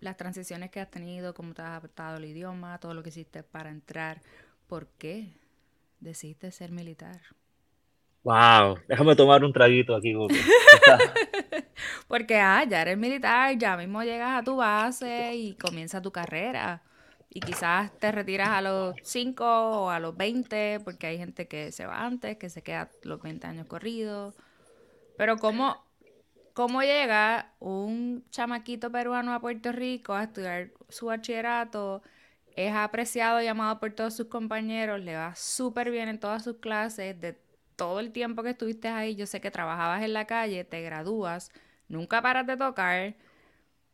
las transiciones que has tenido, cómo te has adaptado el idioma, todo lo que hiciste para entrar. ¿Por qué decidiste ser militar? Wow, déjame tomar un traguito aquí. (laughs) porque ah, ya eres militar, ya mismo llegas a tu base y comienza tu carrera. Y quizás te retiras a los 5 o a los 20, porque hay gente que se va antes, que se queda los 20 años corridos. Pero ¿cómo, ¿Cómo llega un chamaquito peruano a Puerto Rico a estudiar su bachillerato? Es apreciado y amado por todos sus compañeros, le va súper bien en todas sus clases, de todo el tiempo que estuviste ahí, yo sé que trabajabas en la calle, te gradúas, nunca paras de tocar,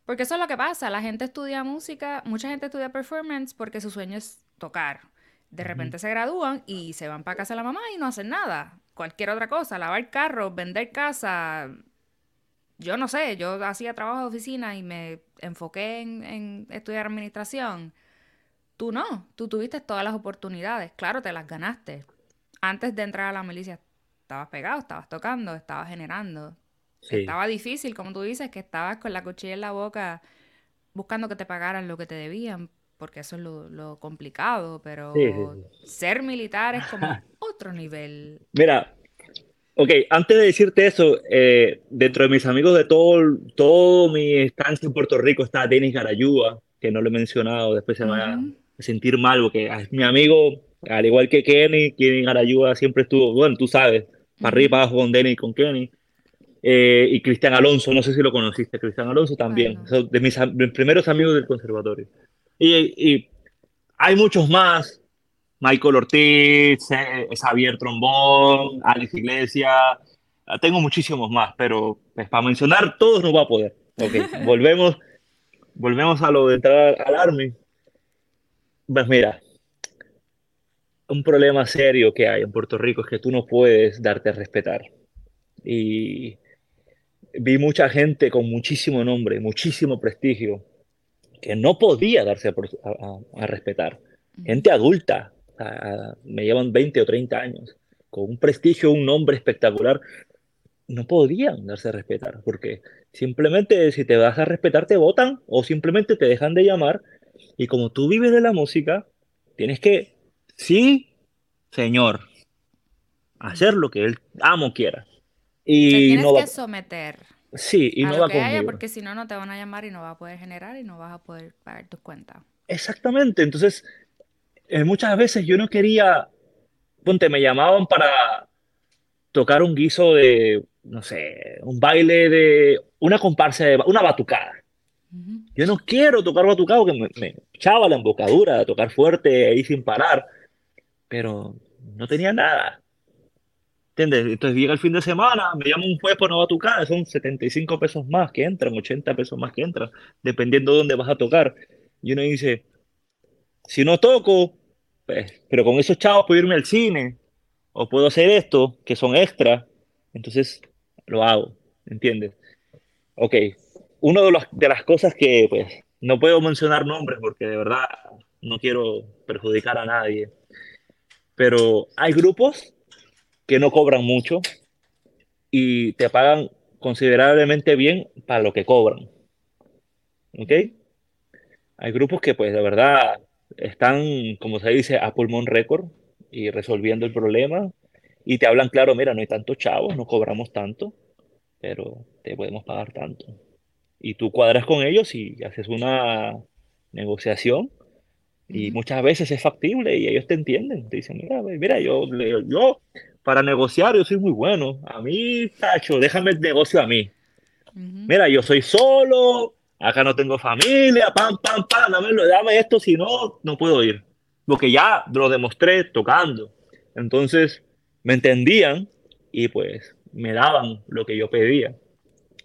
porque eso es lo que pasa, la gente estudia música, mucha gente estudia performance porque su sueño es tocar. De repente se gradúan y se van para casa de la mamá y no hacen nada. Cualquier otra cosa, lavar carros, vender casa, yo no sé, yo hacía trabajo de oficina y me enfoqué en, estudiar administración. Tú no, tú tuviste todas las oportunidades, claro, te las ganaste. Antes de entrar a la milicia estabas pegado, estabas tocando, estabas generando. Estaba difícil, como tú dices, que estabas con la cuchilla en la boca buscando que te pagaran lo que te debían, porque eso es lo, complicado, pero ser militar es como (laughs) otro nivel. Mira, Ok, antes de decirte eso, eh, dentro de mis amigos de todo, todo mi estancia en Puerto Rico está Denis Garayúa, que no lo he mencionado, después se va a sentir mal porque es mi amigo Al igual que Kenny, en ayuda siempre estuvo, bueno, tú sabes, para arriba abajo con Denny y con Kenny. Eh, y Cristian Alonso, no sé si lo conociste, Cristian Alonso también, de mis, primeros amigos del conservatorio. Y, y, hay muchos más, Michael Ortiz, eh, Xavier Trombón, Alex Iglesias, ah, tengo muchísimos más, pero pues, para mencionar todos no va a poder. Ok, (laughs) volvemos, volvemos a lo de entrar al Army. Pues mira, un problema serio que hay en Puerto Rico es que tú no puedes darte a respetar. Y vi mucha gente con muchísimo nombre, muchísimo prestigio, que no podía darse a, respetar. Gente adulta, me llevan 20 o 30 años, con un prestigio, un nombre espectacular, no podían darse a respetar, porque simplemente si te vas a respetar te votan o simplemente te dejan de llamar y como tú vives de la música, tienes que, sí, señor, hacer lo que el amo quiera. Y tienes no que someter. Sí, y no va que haya, porque si no, no te van a llamar y no vas a poder generar y no vas a poder pagar tus cuentas. Exactamente, entonces eh, muchas veces yo no quería, ponte, me llamaban para tocar un guiso de, no sé, un baile de, una comparsa de, una batucada. Yo no quiero tocar batucado, que me, echaba la embocadura, tocar fuerte ahí sin parar, pero no tenía nada. ¿Entiendes? Entonces llega el fin de semana, me llama un juez por una batucada, son 75 pesos más que entran, 80 pesos más que entran, dependiendo de dónde vas a tocar. Y uno dice, si no toco, pues, pero con esos chavos puedo irme al cine, o puedo hacer esto, que son extra, entonces lo hago, ¿entiendes? Ok, una de, de las cosas que, pues, no puedo mencionar nombres porque de verdad no quiero perjudicar a nadie, pero hay grupos que no cobran mucho y te pagan considerablemente bien para lo que cobran. ¿Ok? Hay grupos que pues de verdad están, como se dice, a pulmón récord y resolviendo el problema y te hablan claro, mira, no hay tantos chavos, no cobramos tanto, pero te podemos pagar tanto y tú cuadras con ellos y haces una negociación y muchas veces es factible y ellos te entienden. Te dicen, mira, mira, yo, yo para negociar yo soy muy bueno. A mí, Tacho, déjame el negocio a mí. Mira, yo soy solo, acá no tengo familia, pam, pam, pam, dame, dame esto, si no, no puedo ir. Porque ya lo demostré tocando. Entonces, me entendían y pues me daban lo que yo pedía.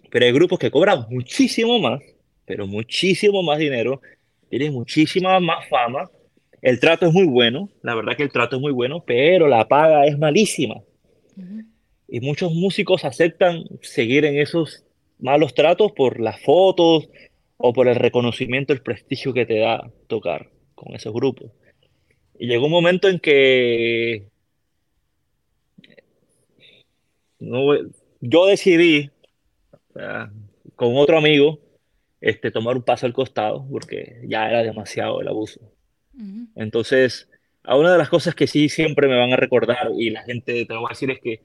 Pero hay grupos que cobran muchísimo más, pero muchísimo más dinero, tienen muchísima más fama. El trato es muy bueno, la verdad que el trato es muy bueno, pero la paga es malísima. Y muchos músicos aceptan seguir en esos malos tratos por las fotos o por el reconocimiento, el prestigio que te da tocar con esos grupos. Y llegó un momento en que no, yo decidí con otro amigo, este, tomar un paso al costado, porque ya era demasiado el abuso. Entonces, a una de las cosas que sí siempre me van a recordar y la gente te va a decir es que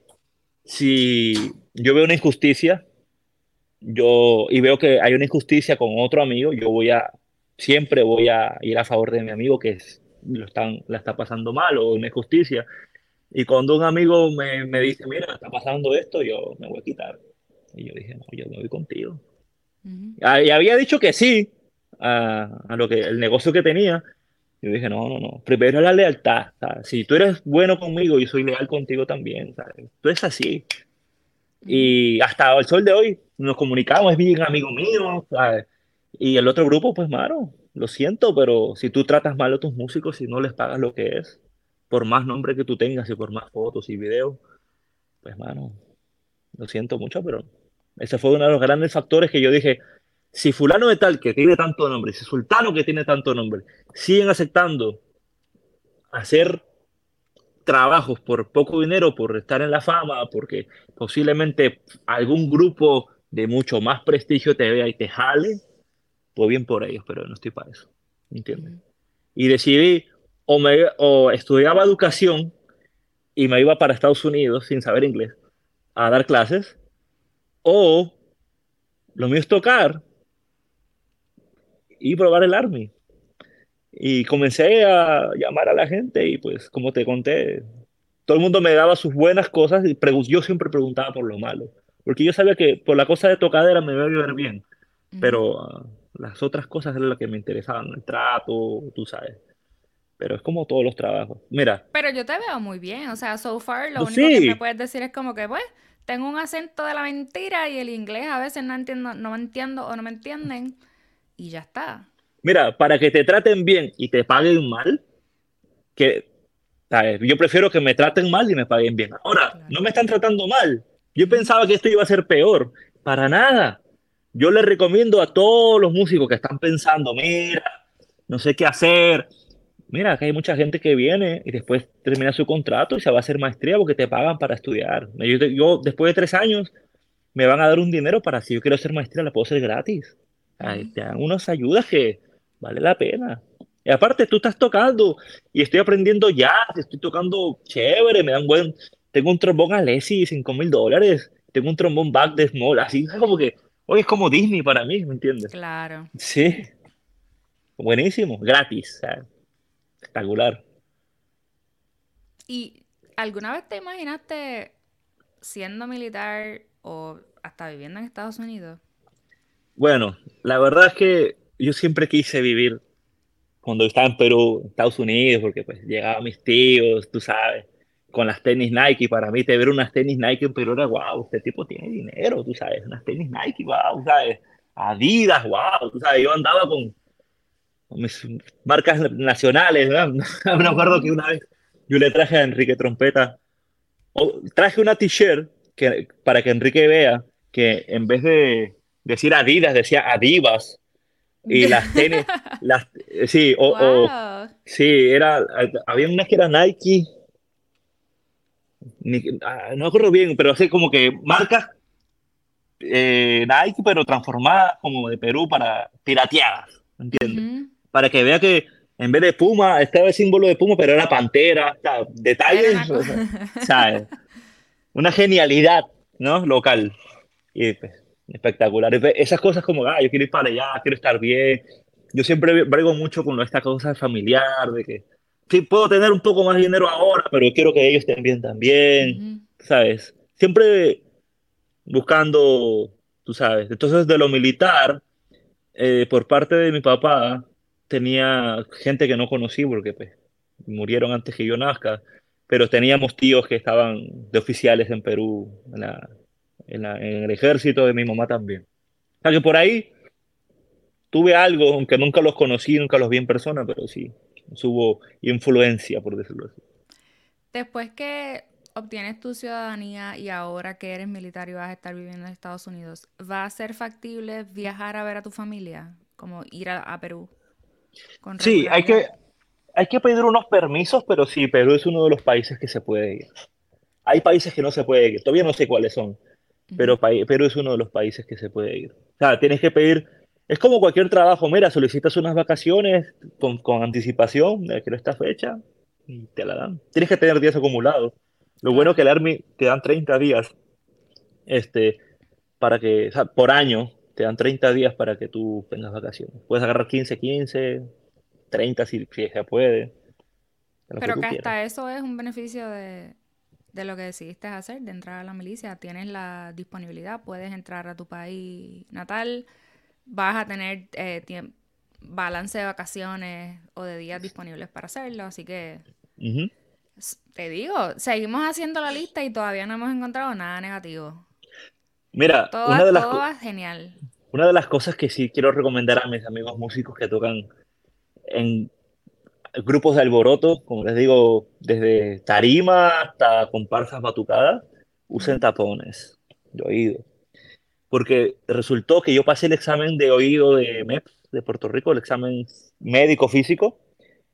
si yo veo una injusticia, yo y veo que hay una injusticia con otro amigo, yo voy a siempre voy a ir a favor de mi amigo que es, lo están, la está pasando mal o una injusticia. Y cuando un amigo me, me dice, mira, está pasando esto, yo me voy a quitar. Y yo dije, no, yo me voy contigo. Ah, y había dicho que sí a, a, lo que el negocio que tenía. Yo dije, no, no, no. Primero la lealtad. Si tú eres bueno conmigo, yo soy leal contigo también. ¿sabes? Tú es así. Y hasta el sol de hoy nos comunicamos, es bien amigo mío. Y el otro grupo, pues, mano, lo siento, pero si tú tratas mal a tus músicos y no les pagas lo que es, por más nombre que tú tengas y por más fotos y videos, pues, mano, lo siento mucho, pero ese fue uno de los grandes factores que yo dije, si fulano de tal, que tiene tanto nombre, si sultano que tiene tanto nombre, siguen aceptando hacer trabajos por poco dinero, por estar en la fama, porque posiblemente algún grupo de mucho más prestigio te vea y te jale, pues bien por ellos, pero no estoy para eso, ¿entiendes? Y decidí, o, me, o estudiaba educación y me iba para Estados Unidos sin saber inglés a dar clases, o lo mío es tocar y probar el Army. Y comencé a llamar a la gente y pues como te conté, todo el mundo me daba sus buenas cosas y yo siempre preguntaba por lo malo. Porque yo sabía que por la cosa de tocadera me iba a vivir bien, pero ah, las otras cosas eran las que me interesaban, el trato, tú sabes. Pero es como todos los trabajos. Mira. Pero yo te veo muy bien, o sea, so far lo pues único que me puedes decir es como que, pues, tengo un acento de la mentira y el inglés a veces no entiendo, no me entiendo o no me entienden y ya está. Mira, para que te traten bien y te paguen mal, que yo prefiero que me traten mal y me paguen bien. Ahora, no me están tratando mal. Yo pensaba que esto iba a ser peor. Para nada. Yo les recomiendo a todos los músicos que están pensando, mira, no sé qué hacer. Mira, que hay mucha gente que viene y después termina su contrato y se va a hacer maestría porque te pagan para estudiar. Yo, después de tres años me van a dar un dinero para si yo quiero hacer maestría la puedo hacer gratis. te dan unas ayudas que vale la pena. Y aparte tú estás tocando y estoy aprendiendo jazz, estoy tocando chévere, me dan buen... Tengo un trombón Alessi, 5 mil dólares, tengo un trombón back de small, así como que, hoy es como Disney para mí, ¿me entiendes? Claro. Sí. Buenísimo, gratis, espectacular. ¿Y alguna vez te imaginaste siendo militar o hasta viviendo en Estados Unidos? Bueno, la verdad es que yo siempre quise vivir cuando estaba en Perú, Estados Unidos, porque pues llegaban mis tíos, tú sabes, con las tenis Nike. Para mí, te ver unas tenis Nike en Perú era, wow, este tipo tiene dinero, tú sabes, unas tenis Nike, wow, sabes, Adidas, wow, tú sabes, yo andaba con, mis marcas nacionales, ¿verdad? (laughs) Me acuerdo que una vez yo le traje a Enrique Trompeta, o, traje una t-shirt que, para que Enrique vea que en vez de decir Adidas, decía Adivas y (laughs) las tenis, las, sí, o, sí, era, había unas que eran Nike, ah, no me acuerdo bien, pero así como que marcas eh, Nike, pero transformadas como de Perú para pirateadas, ¿entiendes? Para que vea que en vez de Puma, estaba el símbolo de Puma, pero era Pantera, detalles, ¿sabes? Una genialidad, ¿no? Local. Y pues, espectacular. Esas cosas como, ah, yo quiero ir para allá, quiero estar bien. Yo siempre brego mucho con esta cosa familiar, de que sí, puedo tener un poco más de dinero ahora, pero quiero que ellos estén bien también, ¿sabes? Siempre buscando, tú sabes. Entonces, de lo militar, eh, por parte de mi papá, tenía gente que no conocí porque pues, murieron antes que yo nazca, pero teníamos tíos que estaban de oficiales en Perú, en la, en, el ejército de mi mamá también. O sea que por ahí tuve algo, aunque nunca los conocí, nunca los vi en persona, pero sí, hubo influencia, por decirlo así. Después que obtienes tu ciudadanía y ahora que eres militar y vas a estar viviendo en Estados Unidos, ¿va a ser factible viajar a ver a tu familia? Como ir a, Perú. sí, hay que, hay que pedir unos permisos, pero sí, Perú es uno de los países que se puede ir. Hay países que no se puede ir, todavía no sé cuáles son, pero Perú es uno de los países que se puede ir. O sea, tienes que pedir, es como cualquier trabajo, mira, solicitas unas vacaciones con, con anticipación, quiero esta fecha, y te la dan. Tienes que tener días acumulados. Lo bueno es que el Army te dan 30 días, este, para que, o sea, por año, te dan 30 días para que tú tengas vacaciones. Puedes agarrar 15, 15, 30 si, si se puede. Pero que hasta eso es un beneficio de, de lo que decidiste hacer, de entrar a la milicia. Tienes la disponibilidad, puedes entrar a tu país natal, vas a tener eh, balance de vacaciones o de días disponibles para hacerlo, así que... Te digo, seguimos haciendo la lista y todavía no hemos encontrado nada negativo. Mira, una de las genial. Una de las cosas que sí quiero recomendar a mis amigos músicos que tocan en grupos de alboroto, como les digo, desde tarima hasta comparsas batucadas, usen tapones de oído. Porque resultó que yo pasé el examen de oído de MEP de Puerto Rico, el examen médico físico,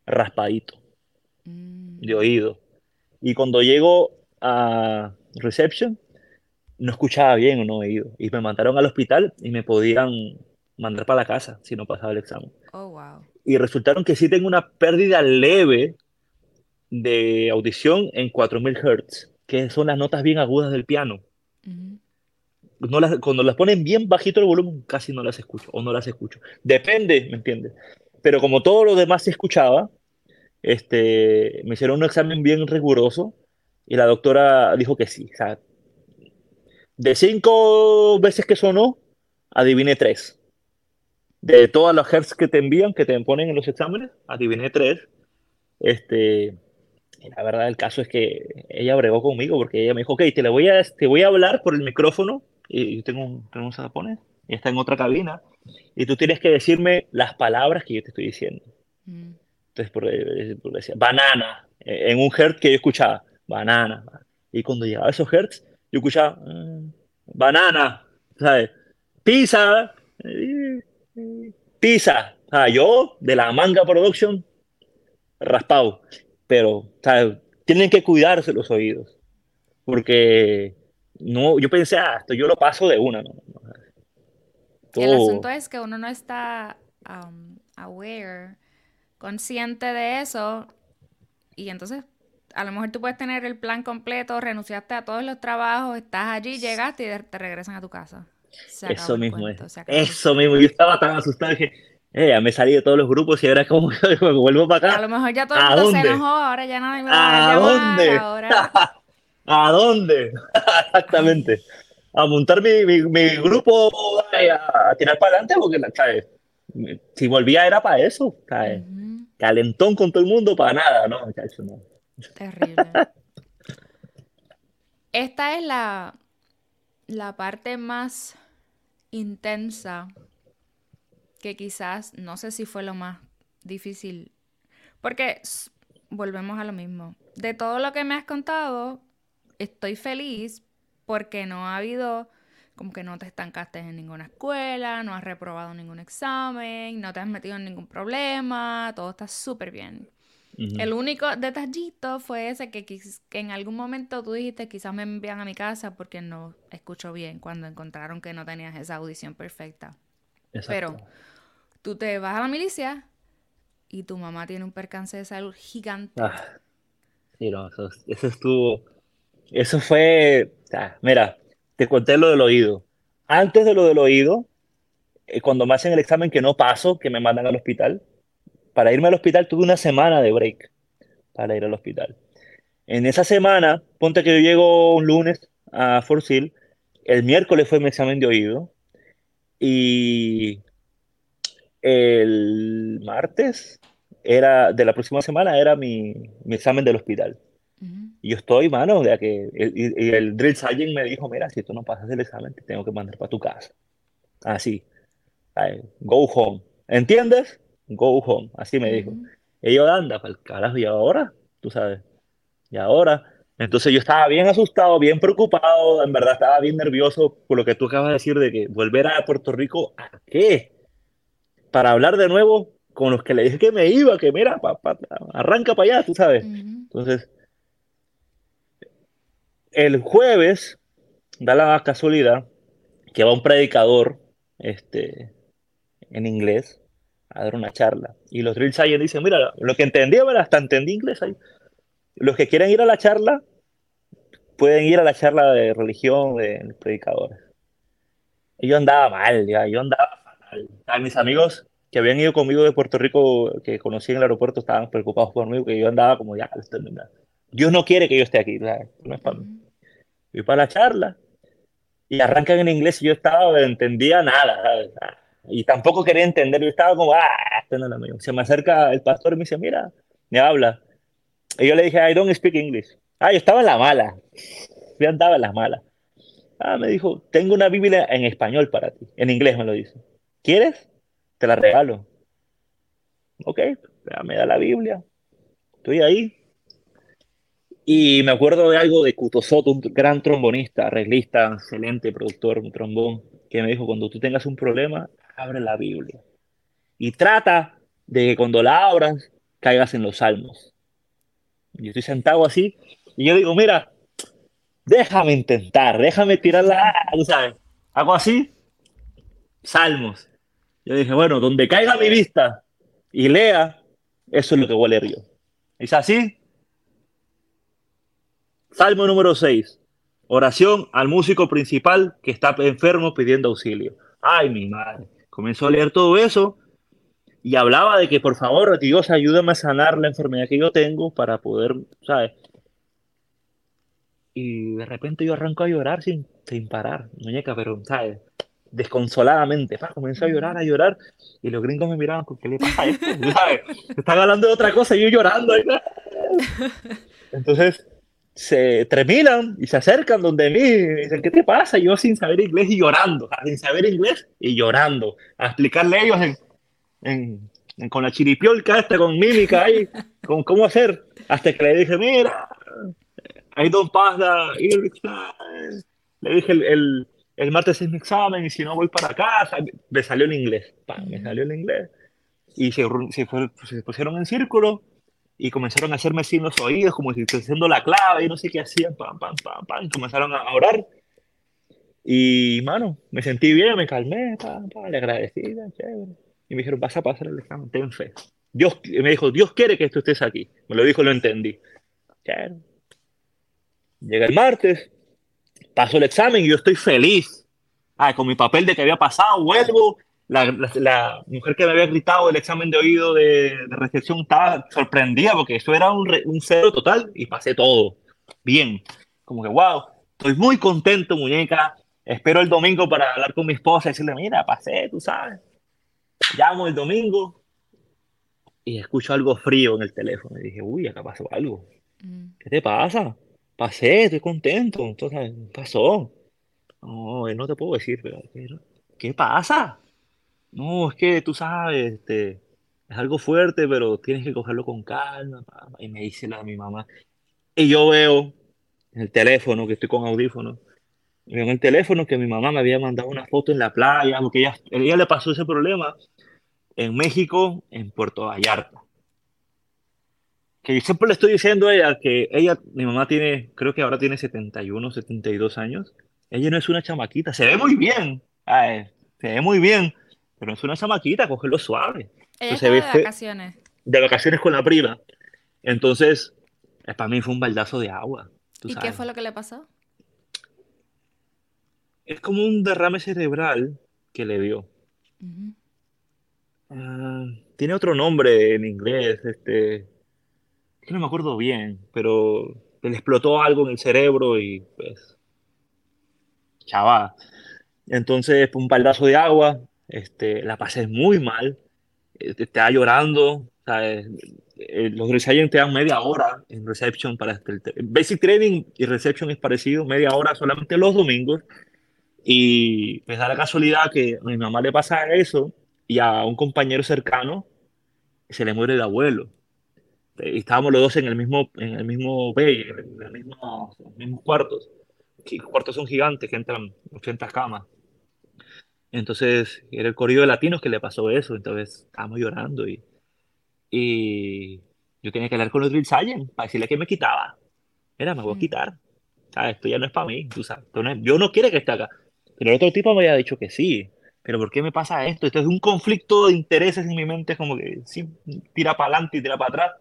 raspadito mm. de oído. Y cuando llego a reception, no escuchaba bien o no oído. Y me mandaron al hospital y me podían mandar para la casa si no pasaba el examen. Oh, wow y resultaron que sí tengo una pérdida leve de audición en 4000 Hz, que son las notas bien agudas del piano. No las, cuando las ponen bien bajito el volumen, casi no las escucho o no las escucho. Depende, ¿me entiendes? pero como todo lo demás se escuchaba, este, me hicieron un examen bien riguroso y la doctora dijo que sí. De cinco veces que sonó, adiviné tres. De todas las hertz que te envían, que te ponen en los exámenes, adiviné tres. Este, la verdad el caso es que ella bregó conmigo porque ella me dijo, ok, te, le voy, a, te voy a hablar por el micrófono y yo tengo un, tengo un y está en otra cabina y tú tienes que decirme las palabras que yo te estoy diciendo. Mm. Entonces, por, por decía, banana, en un hertz que yo escuchaba, banana. Y cuando llegaba a esos hertz, yo escuchaba, mm, banana, ¿sabes? Pizza, pizza. O sea, yo, de la manga production, raspado. Pero, ¿sabes? Tienen que cuidarse los oídos. Porque no, yo pensé, ah, esto yo lo paso de una, ¿no? El asunto es que uno no está um, aware, consciente de eso, y entonces a lo mejor tú puedes tener el plan completo, renunciaste a todos los trabajos, estás allí, llegaste y te regresan a tu casa. eso mismo es. Eso mismo. Yo estaba tan asustado que eh, ya me salí de todos los grupos y ahora como que (laughs) me vuelvo para acá. A lo mejor ya todo el mundo se enojó, ahora ya nadie me va a, ¿A dónde? Ahora... (laughs) ¿A dónde? (laughs) Exactamente. A montar mi, mi, grupo a, tirar para adelante porque, ¿sabes? Si volvía era para eso, ¿sabes? Calentón con todo el mundo para nada, ¿no? no. Terrible. (laughs) Esta es la, la parte más intensa que quizás, no sé si fue lo más difícil, porque volvemos a lo mismo. De todo lo que me has contado, estoy feliz porque no ha habido, como que no te estancaste en ninguna escuela, no has reprobado ningún examen, no te has metido en ningún problema, todo está súper bien. El único detallito fue ese que, que, en algún momento tú dijiste quizás me envían a mi casa porque no escucho bien cuando encontraron que no tenías esa audición perfecta. Pero tú te vas a la milicia y tu mamá tiene un percance de salud gigante. Ah, sí, no, eso, estuvo... Eso fue... mira, te conté lo del oído. Antes de lo del oído, eh, cuando me hacen el examen que no paso, que me mandan al hospital, para irme al hospital tuve una semana de break para ir al hospital. En esa semana, ponte que yo llego un lunes a Fort Sill, el miércoles fue mi examen de oído y el martes era de la próxima semana era mi, mi examen del hospital. Y yo estoy, mano, de que y, el drill sergeant me dijo, mira, si tú no pasas el examen, te tengo que mandar para tu casa. Así. Go home. ¿Entiendes? go home, así me dijo. Y yo, anda, para el carajo, y ahora, tú sabes, y ahora. Entonces yo estaba bien asustado, bien preocupado, en verdad estaba bien nervioso por lo que tú acabas de decir de que volver a Puerto Rico, ¿a qué? Para hablar de nuevo con los que le dije que me iba, que mira, arranca para allá, tú sabes. Entonces, el jueves, da la casualidad que va un predicador este, en inglés a dar una charla. Y los drill sergeants dicen, mira, lo que entendí, hasta entendí inglés ahí. Los que quieren ir a la charla, pueden ir a la charla de religión de predicadores. Yo andaba mal, ya, yo andaba fatal. A mis amigos que habían ido conmigo de Puerto Rico, que conocí en el aeropuerto, estaban preocupados por mí, que yo andaba como, ya, Dios no quiere que yo esté aquí, no es para mí. Fui para la charla y arrancan en inglés y yo estaba, no entendía nada, ¿sabes? Y tampoco quería entender, yo estaba como, ah, no lo Se me acerca el pastor y me dice, mira, me habla. Y yo le dije, I don't speak English. Ah, yo estaba en la mala. Yo andaba en la mala. Ah, me dijo, tengo una Biblia en español para ti. En inglés me lo dice. ¿Quieres? Te la regalo. Ok, me da la Biblia. Estoy ahí. Y me acuerdo de algo de Kutosoto, un gran trombonista, arreglista, excelente productor, un trombón, que me dijo, cuando tú tengas un problema, abre la Biblia y trata de que cuando la abras caigas en los salmos. Yo estoy sentado así y yo digo, mira, déjame intentar, déjame tirarla, ¿sabes? Hago así, salmos. Yo dije, bueno, donde caiga mi vista y lea, eso es lo que voy a leer yo. ¿Es así? Salmo número 6. Oración al músico principal que está enfermo pidiendo auxilio. Ay, mi madre comenzó a leer todo eso y hablaba de que por favor, Dios, ayúdame a sanar la enfermedad que yo tengo para poder, ¿sabes? Y de repente yo arranco a llorar sin, sin parar, muñeca, pero, ¿sabes? Desconsoladamente, pa, comencé a llorar, a llorar, y los gringos me miraban, ¿qué le pasa a esto? (laughs) ¿Sabes? Están hablando de otra cosa y yo llorando. (laughs) Entonces, se terminan y se acercan donde mí y dicen, ¿qué te pasa? yo sin saber inglés y llorando, sin saber inglés y llorando, a explicarle a ellos en, en, con la chiripiolca esta, con mímica ahí, (laughs) con cómo hacer, hasta que le dije, mira, I don't pass the Le dije el, el, el, martes es mi examen y si no voy para casa, me salió en inglés, me salió en inglés. Y se, se, se pusieron en círculo y comenzaron a hacerme así en los oídos, como si haciendo la clave y no sé qué hacían, pam, pam, pam, pam, comenzaron a orar. Y, mano, me sentí bien, me calmé, pam, pam, le agradecí, chévere. Y me dijeron, vas a pasar el examen, ten fe. Dios, me dijo, Dios quiere que tú estés aquí. Me lo dijo, lo entendí. Chévere. Llega el martes, paso el examen y yo estoy feliz. Ah, con mi papel de que había pasado, vuelvo, la, mujer que me había gritado el examen de oído de, recepción estaba sorprendida porque eso era un, un, cero total y pasé todo. Bien. Como que, wow, estoy muy contento, muñeca. Espero el domingo para hablar con mi esposa y decirle, mira, pasé, tú sabes. Llamo el domingo y escucho algo frío en el teléfono. Y dije, uy, acá pasó algo. Mm. ¿Qué te pasa? Pasé, estoy contento. Entonces, pasó. No, no te puedo decir, pero ¿qué pasa? No, es que tú sabes, este, es algo fuerte, pero tienes que cogerlo con calma. Y me dice la mi mamá. Y yo veo en el teléfono, que estoy con audífonos, veo en el teléfono que mi mamá me había mandado una foto en la playa, porque ella, ella le pasó ese problema en México, en Puerto Vallarta. Que yo siempre le estoy diciendo a ella que ella, mi mamá tiene, creo que ahora tiene 71, 72 años. Ella no es una chamaquita, se ve muy bien, se ve muy bien, pero es una chamaquita, cogerlo suave. Ella de vacaciones. De vacaciones con la prima. Entonces, para mí fue un baldazo de agua. ¿Y qué fue lo que le pasó? Es como un derrame cerebral que le dio. Ah, tiene otro nombre en inglés, este, que no me acuerdo bien, pero le explotó algo en el cerebro y pues, chaval. Entonces, un baldazo de agua, este, la pasé muy mal, eh, estaba llorando, ¿sabes? Eh, los reception te dan media hora en reception para este, basic training y reception es parecido, media hora solamente los domingos y me da la casualidad que a mi mamá le pasa eso y a un compañero cercano se le muere el abuelo. Y estábamos los dos en el mismo, en el mismo bay, en el mismo, los mismos cuartos. Cuartos son gigantes que entran 80 camas. Entonces, era el corrido de latinos que le pasó eso, entonces estábamos llorando y, y yo tenía que hablar con el drill para decirle que me quitaba. Mira, me voy a mm. quitar. ¿Sabes? Esto ya no es para mí, tú sabes. yo no quiero que esté acá. Pero el otro tipo me había dicho que sí. Pero ¿por qué me pasa esto? Esto es un conflicto de intereses en mi mente, como que sí, tira para adelante y tira para atrás.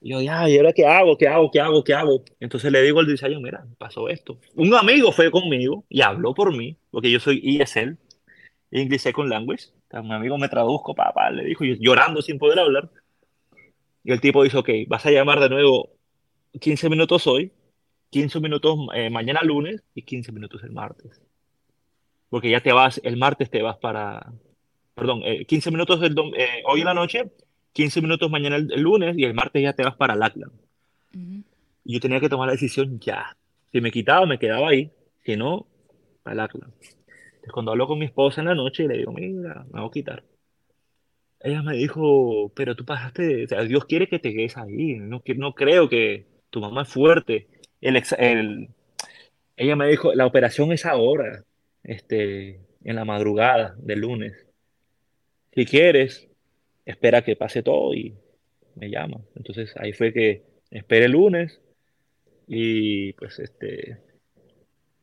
Y yo, ya, ¿y ahora qué hago? ¿Qué hago? ¿Qué hago? ¿Qué hago? Entonces le digo al diseño, mira, pasó esto. Un amigo fue conmigo y habló por mí, porque yo soy ESL, English Second Language. mi amigo me traduzco, papá, le dijo, llorando sin poder hablar. Y el tipo dijo, ok, vas a llamar de nuevo 15 minutos hoy, 15 minutos eh, mañana lunes y 15 minutos el martes. Porque ya te vas, el martes te vas para, perdón, 15 eh, minutos eh, hoy en la noche, 15 minutos mañana el, lunes y el martes ya te vas para Lackland. Y yo tenía que tomar la decisión ya. Si me quitaba, me quedaba ahí. Si no, para Lackland cuando hablo con mi esposa en la noche, le digo, mira, me voy a quitar. Ella me dijo, pero tú pasaste, o sea, Dios quiere que te quedes ahí, no, no creo que tu mamá es fuerte. El, el, ella me dijo, la operación es ahora, este, en la madrugada del lunes. Si quieres, espera que pase todo y me llama. Entonces ahí fue que esperé el lunes y pues este,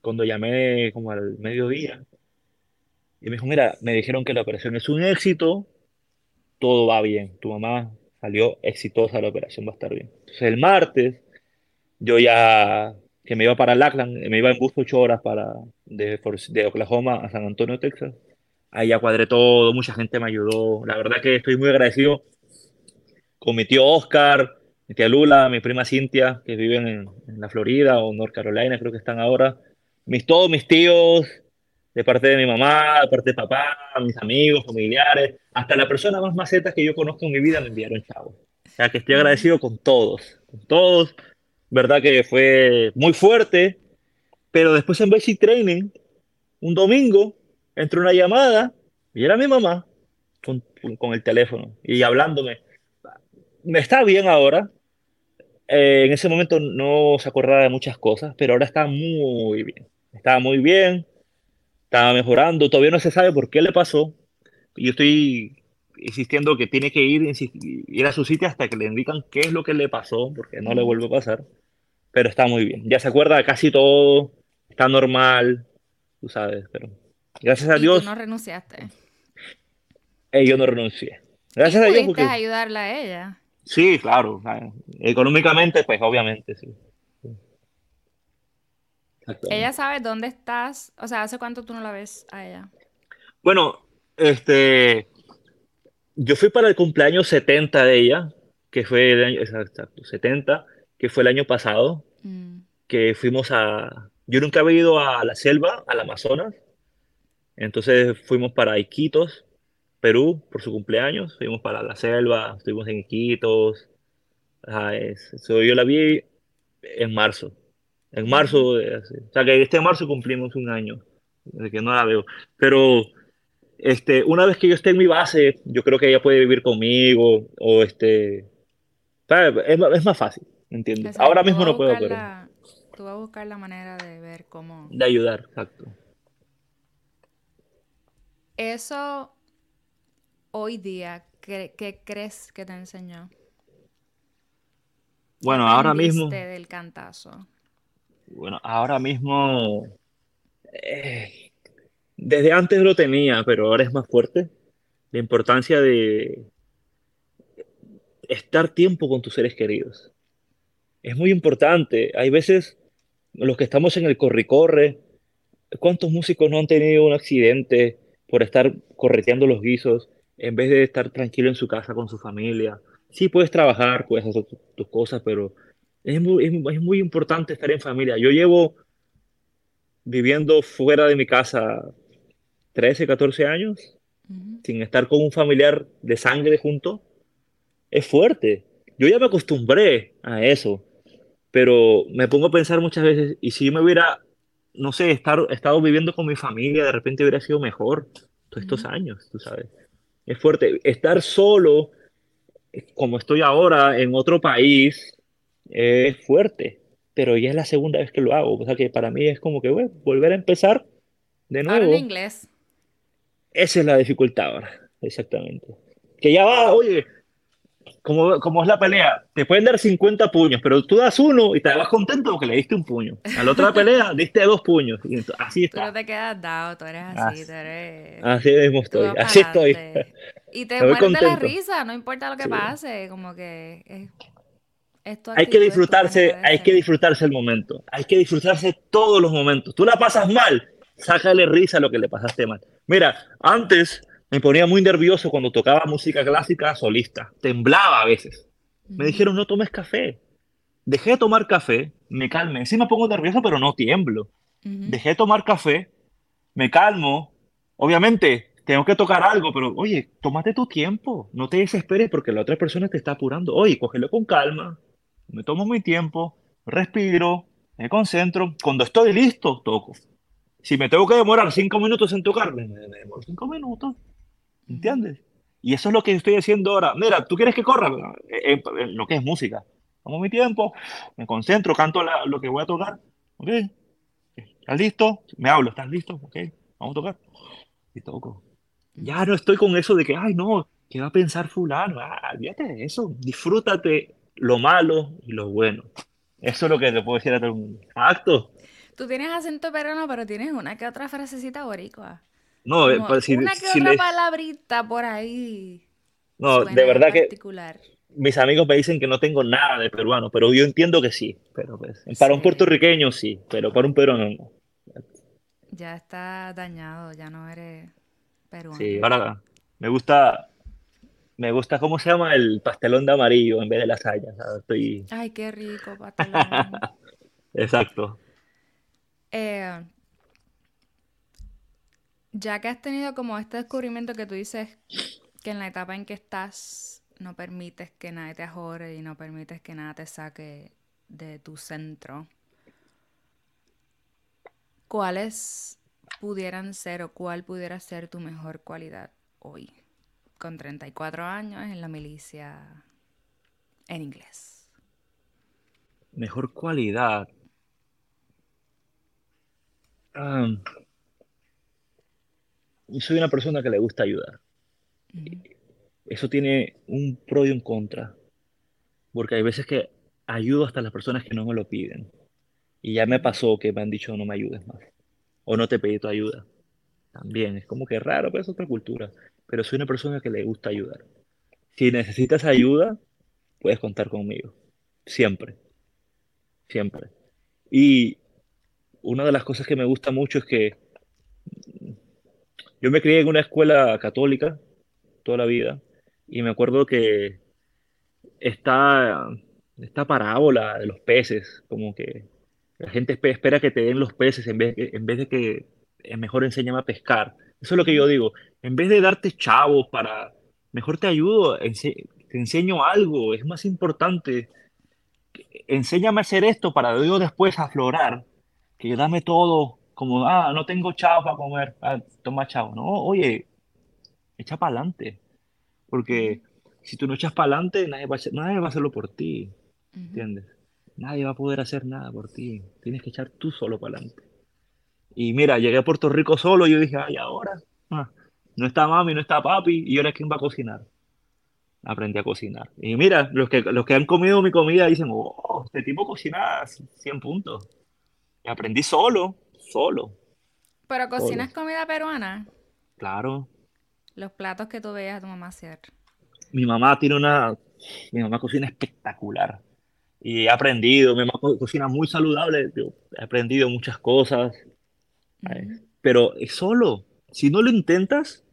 cuando llamé como al mediodía, y me dijo, mira, me dijeron que la operación es un éxito, todo va bien, tu mamá salió exitosa, la operación va a estar bien. Entonces el martes, yo ya, que me iba para Lackland, me iba en bus ocho horas para, de, de Oklahoma a San Antonio, Texas, ahí ya cuadré todo, mucha gente me ayudó. La verdad que estoy muy agradecido con mi tío Oscar, mi tía Lula, mi prima Cintia, que viven en, en la Florida o North Carolina, creo que están ahora. Mis, todos mis tíos, de parte de mi mamá, de parte de papá, mis amigos, familiares, hasta la persona más maceta que yo conozco en mi vida me enviaron chavos. O sea, que estoy agradecido con todos, con todos. Verdad que fue muy fuerte, pero después en Basic Training, un domingo, entró una llamada y era mi mamá con, con el teléfono y hablándome. Me está bien ahora. Eh, en ese momento no se acordaba de muchas cosas, pero ahora está muy bien. Estaba muy bien, estaba mejorando. Todavía no se sabe por qué le pasó. Yo estoy insistiendo que tiene que ir, ir a su sitio hasta que le indican qué es lo que le pasó, porque no le vuelve a pasar. Pero está muy bien. Ya se acuerda de casi todo, está normal, tú sabes, pero gracias a ¿Y Dios. tú no renunciaste? eh, yo no renuncié. Gracias ¿Y a Dios porque... ayudarla a ella? Sí, claro. Económicamente, pues obviamente, sí. Ella sabe dónde estás. O sea, ¿hace cuánto tú no la ves a ella? Bueno, este, yo fui para el cumpleaños 70 de ella, que fue el año, exacto, 70, que fue el año pasado, Mm. que fuimos a, yo nunca había ido a la selva, al Amazonas, entonces fuimos para Iquitos, Perú, por su cumpleaños, fuimos para la selva, estuvimos en Iquitos, ajá, es- yo la vi en marzo, en marzo, de hace- o sea que este marzo cumplimos un año, de que no la veo, pero este, una vez que yo esté en mi base, yo creo que ella puede vivir conmigo o este, ¿sabes? Es, es más fácil, ¿entiendes? Ahora mismo no puedo, pero la- Tú vas a buscar la manera de ver cómo... de ayudar, exacto. Eso, hoy día, ¿qué, qué crees que te enseñó? ¿Qué Bueno, ahora mismo, del cantazo? Bueno, ahora mismo, eh, desde antes lo tenía, pero ahora es más fuerte. La importancia de estar tiempo con tus seres queridos. Es muy importante. Hay veces los que estamos en el corre-corre, ¿cuántos músicos no han tenido un accidente por estar correteando los guisos en vez de estar tranquilo en su casa con su familia? Sí, puedes trabajar, puedes hacer tu- tus cosas, pero es muy, es, es muy importante estar en familia. Yo llevo viviendo fuera de mi casa 13, 14 años sin estar con un familiar de sangre junto. Es fuerte. Yo ya me acostumbré a eso, pero me pongo a pensar muchas veces, ¿y si yo me hubiera, no sé, estar, estado viviendo con mi familia, de repente hubiera sido mejor todos estos años, tú sabes? Es fuerte. Estar solo, como estoy ahora, en otro país, es fuerte, pero ya es la segunda vez que lo hago. O sea que para mí es como que, bueno, volver a empezar de Ahora en nuevo. inglés. Esa es la dificultad ahora, exactamente. Que ya va, oye, como, como es la pelea, te pueden dar 50 puños, pero tú das uno y te vas contento porque le diste un puño. A la otra (laughs) pelea diste dos puños. Y así Tú no está. te quedas dado, tú eres así, Así, tú eres... así mismo Tú estoy. Así estoy. Y te (laughs) mueres de la risa, no importa lo que Sí. pase, como que Hay que disfrutarse, hay que disfrutarse el momento. Hay que disfrutarse todos los momentos. Tú la pasas mal, sácale risa a lo que le pasaste mal. Mira, antes me ponía muy nervioso cuando tocaba música clásica solista. Temblaba a veces. Me dijeron, no tomes café. Dejé de tomar café, me calmé. Sí me pongo nervioso, pero no tiemblo. Ujú. Dejé de tomar café, me calmo. Obviamente, tengo que tocar algo, pero oye, tómate tu tiempo. No te desesperes porque la otra persona te está apurando. Oye, cógelo con calma. Me tomo mi tiempo, respiro, me concentro. Cuando estoy listo, toco. Si me tengo que demorar cinco minutos en tocar, me, demoro cinco minutos. ¿Entiendes? Y eso es lo que estoy haciendo ahora. Mira, ¿tú quieres que corra? Eh, eh, lo que es música. Tomo mi tiempo, me concentro, canto la- lo que voy a tocar. ¿Ok? ¿Estás listo? Me hablo, ¿estás listo? Ok, vamos a tocar. Y toco. Ya no estoy con eso de que, ay, no, ¿qué va a pensar fulano? Ah, olvídate de eso. Disfrútate lo malo y lo bueno. Eso es lo que te puedo decir a todo el mundo. Acto. Tú tienes acento peruano, pero tienes una que otra frasecita boricua. No, eh, Como pues, si, una que si otra les- palabrita por ahí no, de verdad que particular. mis amigos me dicen que no tengo nada de peruano, pero yo entiendo que sí. Pero pues, para un puertorriqueño sí, pero para un peruano no. Ya está dañado, ya no eres... peruana. Sí, ahora me gusta, me gusta, ¿cómo se llama? El pastelón de amarillo en vez de lasaña. ¿sabes? Estoy... Ay, qué rico, pastelón. (laughs) Exacto. Eh, ya que has tenido como este descubrimiento que tú dices que en la etapa en que estás no permites que nadie te ajore y no permites que nada te saque de tu centro, ¿cuáles pudieran ser o cuál pudiera ser tu mejor cualidad hoy? Con 34 años en la milicia en inglés. Mejor cualidad. Soy una persona que le gusta ayudar. Eso tiene un pro y un contra, porque hay veces que ayudo hasta a las personas que no me lo piden. Y ya me pasó que me han dicho no me ayudes más, o no te pedí tu ayuda. También es como que raro, pero es otra cultura. Pero soy una persona que le gusta ayudar. Si necesitas ayuda, puedes contar conmigo. Siempre, siempre. Y una de las cosas que me gusta mucho es que yo me crié en una escuela católica toda la vida y me acuerdo que esta, esta parábola de los peces, como que la gente espe- espera que te den los peces en vez, en vez de que es mejor enséñame a pescar. Eso es lo que yo digo. En vez de darte chavos para, mejor te ayudo, te enseño algo, es más importante. Enséñame a hacer esto para yo después aflorar, que dame todo, como, ah, no tengo chavos para comer, ah, toma chavo. No, oye, echa para adelante. Porque si tú no echas para adelante, nadie va a hacer- nadie va a hacerlo por ti, ¿entiendes? Nadie va a poder hacer nada por ti. Tienes que echar tú solo para adelante. Y mira, llegué a Puerto Rico solo y yo dije, ay, ahora. Ah, no está mami, no está papi, y ahora quién va a cocinar. Aprendí a cocinar. Y mira, los que, los que han comido mi comida dicen, oh, este tipo cocina 100 puntos. Y aprendí solo, solo, Pero solo. cocinas comida peruana, Claro. los platos que tú veías a tu mamá hacer. Mi mamá tiene una, mi mamá cocina espectacular. Y he aprendido, mi mamá co- cocina muy saludable, yo he aprendido muchas cosas, Ujú, pero es solo. Si no lo intentas,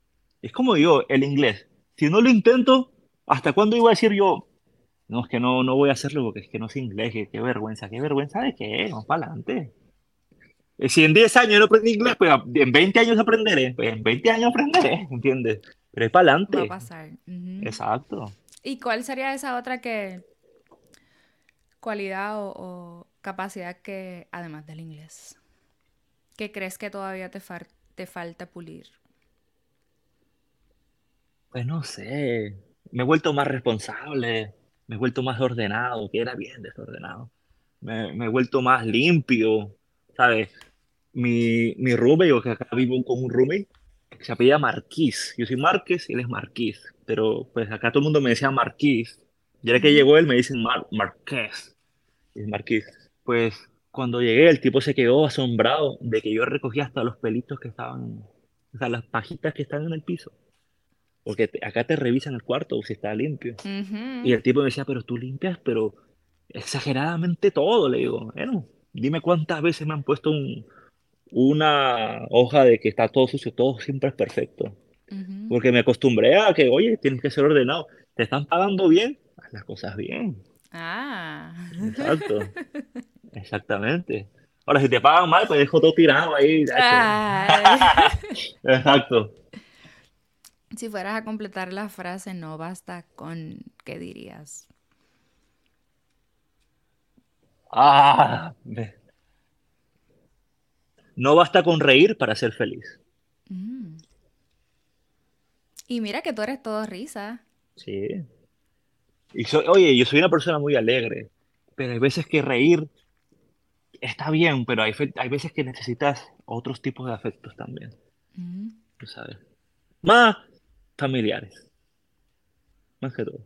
es como yo, el inglés. Si no lo intento, ¿hasta cuándo iba a decir yo? No, es que no, no voy a hacerlo porque es que no sé inglés, que- qué vergüenza, qué vergüenza de qué, vamos para adelante. Eh, Si en 10 años no aprendí inglés, pues en 20 años aprenderé, pues en 20 años aprenderé, (laughs) ¿entiendes? Pero es para Va a adelante, pasar. Ujú. exacto. ¿Y cuál sería esa otra que cualidad o, o capacidad que, además del inglés, que crees que todavía te, te falta pulir? Pues no sé, me he vuelto más responsable, me he vuelto más ordenado, que era bien desordenado. Me, me he vuelto más limpio, ¿sabes? Mi, mi roommate, yo que acá vivo con un roommate, que se apellida Marquís. Yo soy Márquez y él es Marquís, pero pues acá todo el mundo me decía Marquís. Y ahora que llegó él me dicen Mar Marqués, y es Marquís. Pues cuando llegué el tipo se quedó asombrado de que yo recogía hasta los pelitos que estaban, o sea, las pajitas que están en el piso. Porque te- acá te revisan el cuarto si está limpio. Y ujú. el tipo me decía, pero tú limpias, pero exageradamente todo. Le digo, bueno, dime cuántas veces me han puesto un, una hoja de que está todo sucio, todo siempre es perfecto. Ujú. Porque me acostumbré a que, oye, tienes que ser ordenado. ¿Te están pagando bien? Haz las cosas bien. Ah. Exacto, (laughs) exactamente. Ahora, si te pagan mal, pues dejo todo tirado ahí. (laughs) Exacto. Si fueras a completar la frase, no basta con, ¿qué dirías? Ah, no basta con reír para ser feliz. Mm. Y mira que tú eres todo risa. Sí. Y soy, oye, yo soy una persona muy alegre, pero hay veces que reír está bien, pero hay, hay veces que necesitas otros tipos de afectos también, Mm. tú sabes. Más familiares, más que todo.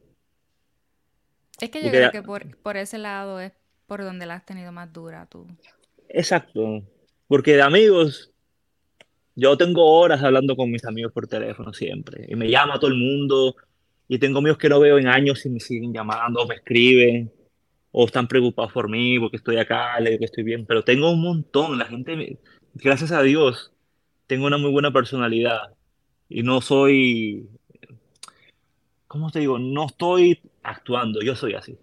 Es que yo creo que por, por ese lado es por donde la has tenido más dura tú. exacto, porque de amigos, yo tengo horas hablando con mis amigos por teléfono siempre, y me llama todo el mundo, y tengo amigos que no veo en años y me siguen llamando, me escriben, o están preocupados por mí porque estoy acá, le digo que estoy bien, pero tengo un montón, la gente, gracias a Dios, tengo una muy buena personalidad y no soy, ¿cómo te digo? No estoy actuando, yo soy así.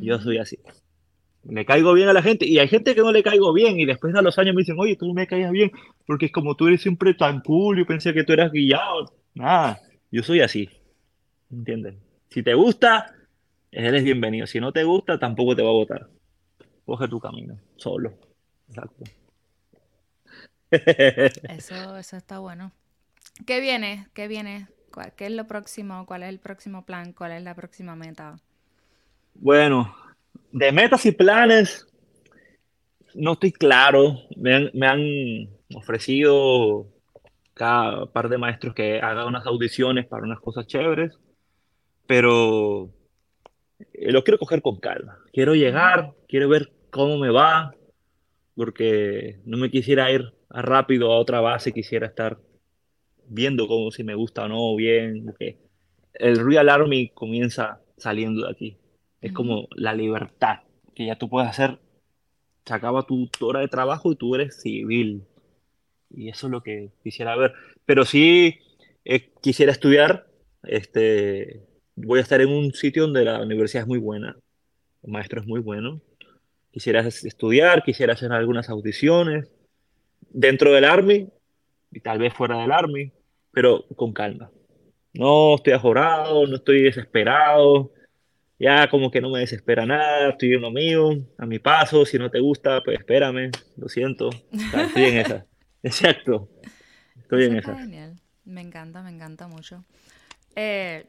Yo soy así. Le caigo bien a la gente y hay gente que no le caigo bien y después de los años me dicen, oye, tú me caías bien porque es como tú eres siempre tan cool, yo pensé que tú eras guillado. Nada, yo soy así. ¿Entienden? Si te gusta, eres bienvenido. Si no te gusta, tampoco te va a votar. Coge tu camino, solo. Exacto. (laughs) Eso, eso está bueno. ¿Qué viene? ¿Qué viene? ¿Qué es lo próximo? ¿Cuál es el próximo plan? ¿Cuál es la próxima meta? Bueno, de metas y planes, no estoy claro. Me han, ofrecido cada par de maestros que haga unas audiciones para unas cosas chéveres, pero lo quiero coger con calma. Quiero llegar, quiero ver cómo me va, porque no me quisiera ir rápido a otra base, quisiera estar viendo cómo si me gusta o no, bien. El Real Army comienza saliendo de aquí. Es como la libertad, que ya tú puedes hacer, se acaba tu hora de trabajo y tú eres civil. Y eso es lo que quisiera ver. Pero sí eh, quisiera estudiar, este, voy a estar en un sitio donde la universidad es muy buena, el maestro es muy bueno. Quisiera estudiar, quisiera hacer algunas audiciones dentro del Army y tal vez fuera del Army, pero con calma. No estoy ajorado, no estoy desesperado, ya como que no me desespera nada, estoy en lo mío, a mi paso, si no te gusta, pues espérame, lo siento, estoy en esa. (laughs) Exacto, estoy en esa. Genial, me encanta, me encanta mucho. Eh...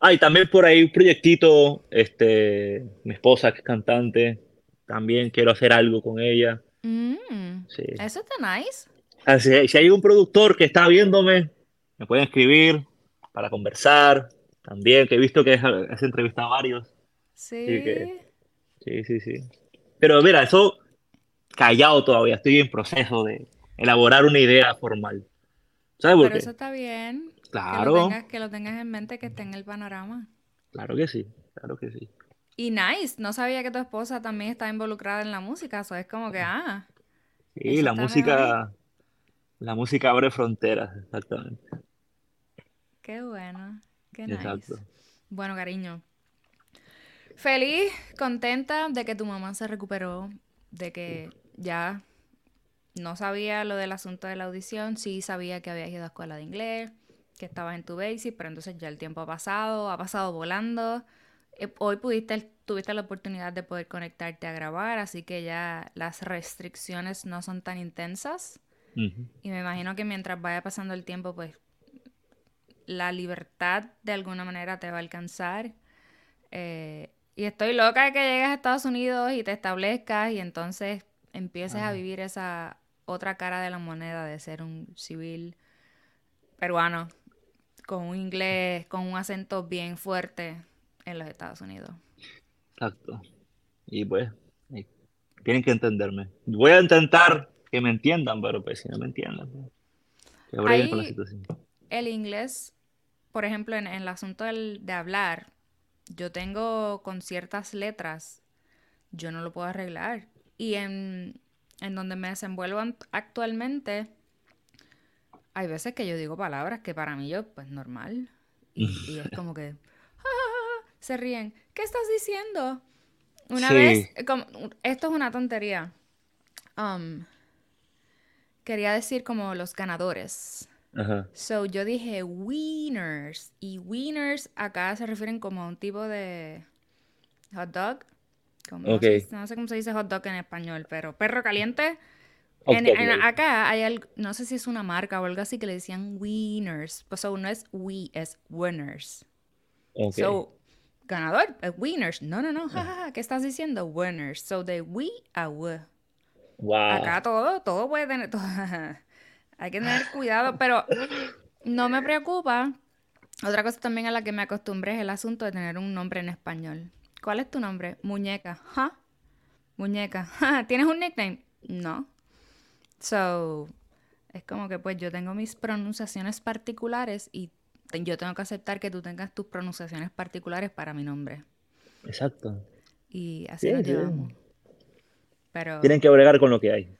Ah, y también por ahí un proyectito, este, mi esposa que es cantante, también quiero hacer algo con ella. Mm, sí. Eso está nice. Así, si hay un productor que está viéndome, me pueden escribir para conversar, también, que he visto que has entrevistado a varios. Sí. Sí, sí, sí, Pero mira, eso callado todavía, estoy en proceso de elaborar una idea formal. ¿Sabes por Pero eso está bien. Claro. Que lo, tengas, que lo tengas en mente, que esté en el panorama. Claro que sí, claro que sí. Y nice, no sabía que tu esposa también está involucrada en la música, eso es como que, ah. Sí, la música, la música abre fronteras, exactamente. Qué bueno. Bueno, cariño. Feliz, contenta de que tu mamá se recuperó, de que ya no sabía lo del asunto de la audición, sí sabía que habías ido a escuela de inglés, que estabas en tu basic, pero entonces ya el tiempo ha pasado, ha pasado volando. Eh, hoy pudiste, tuviste la oportunidad de poder conectarte a grabar, así que ya las restricciones no son tan intensas. Y me imagino que mientras vaya pasando el tiempo, pues la libertad de alguna manera te va a alcanzar. Eh, y estoy loca de que llegues a Estados Unidos y te establezcas y entonces empieces a vivir esa otra cara de la moneda de ser un civil peruano con un inglés, con un acento bien fuerte en los Estados Unidos. Exacto. Y pues, tienen que entenderme. Voy a intentar que me entiendan, pero pues si no me entiendan, pues, que con la situación. El inglés por ejemplo, en, el asunto de hablar, yo tengo con ciertas letras, yo no lo puedo arreglar. Y en, donde me desenvuelvo actualmente, hay veces que yo digo palabras que para mí yo, pues normal. Y, es como que, (laughs) se ríen. ¿Qué estás diciendo? Una vez, como, esto es una tontería. Um, quería decir como los ganadores. So yo dije wieners. Y wieners acá se refieren como a un tipo de hot dog. no, sé, cómo se dice hot dog en español, pero perro caliente. En, acá hay algo, no sé si es una marca o algo así que le decían wieners. Pues so no es we, es winners. So, ganador, es winners. No, no, no, jajaja, ¿qué estás diciendo? Winners. So de we a we. Wow. Acá todo, todo puede tener. (laughs) Todo, Hay que tener cuidado, pero no me preocupa. Otra cosa también a la que me acostumbré es el asunto de tener un nombre en español. ¿Cuál es tu nombre? Muñeca. ¿Ja? Muñeca. (laughs) ¿Tienes un nickname? No. So, es como que pues yo tengo mis pronunciaciones particulares y yo tengo que aceptar que tú tengas tus pronunciaciones particulares para mi nombre. Exacto. Y así nos llevamos. Pero... Tienen que bregar con lo que hay.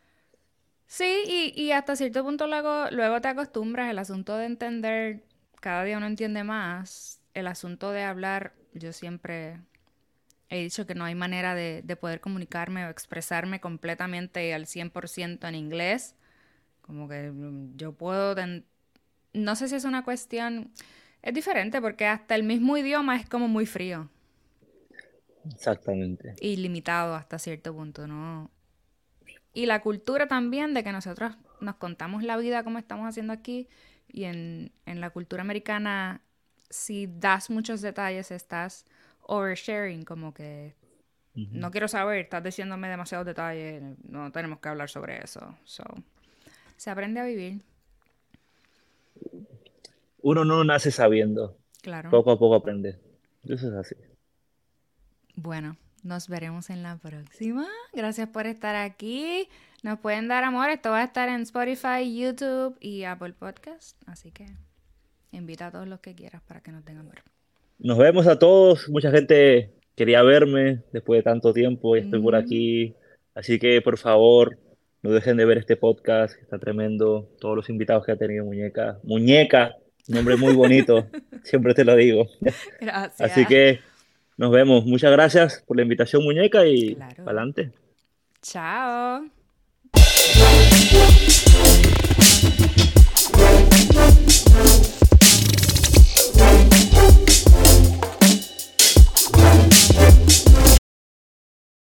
Sí, y, y hasta cierto punto luego, luego te acostumbras. El asunto de entender, cada día uno entiende más. El asunto de hablar, yo siempre he dicho que no hay manera de, de poder comunicarme o expresarme completamente al 100% en inglés. Como que mm, yo puedo... No sé si es una cuestión... Es diferente porque hasta el mismo idioma es como muy frío. Exactamente. Y limitado hasta cierto punto, ¿no? Y la cultura también de que nosotros nos contamos la vida como estamos haciendo aquí. Y en, en la cultura americana, si das muchos detalles, estás oversharing, como que no quiero saber, estás diciéndome demasiados detalles, no tenemos que hablar sobre eso. So, se aprende a vivir. Uno no nace sabiendo. Claro. Poco a poco aprende. Eso es así. Bueno, nos veremos en la próxima. Gracias por estar aquí. Nos pueden dar amor. Esto va a estar en Spotify, YouTube y Apple Podcast. Así que invita a todos los que quieras para que nos tengan ver. Nos vemos a todos. Mucha gente quería verme después de tanto tiempo y estoy por aquí. Así que por favor, no dejen de ver este podcast, está tremendo. Todos los invitados que ha tenido Muñeca. Muñeca, nombre muy bonito, (laughs) siempre te lo digo. Gracias. Así que nos vemos. Muchas gracias por la invitación, Muñeca, y Claro. para adelante. Chao.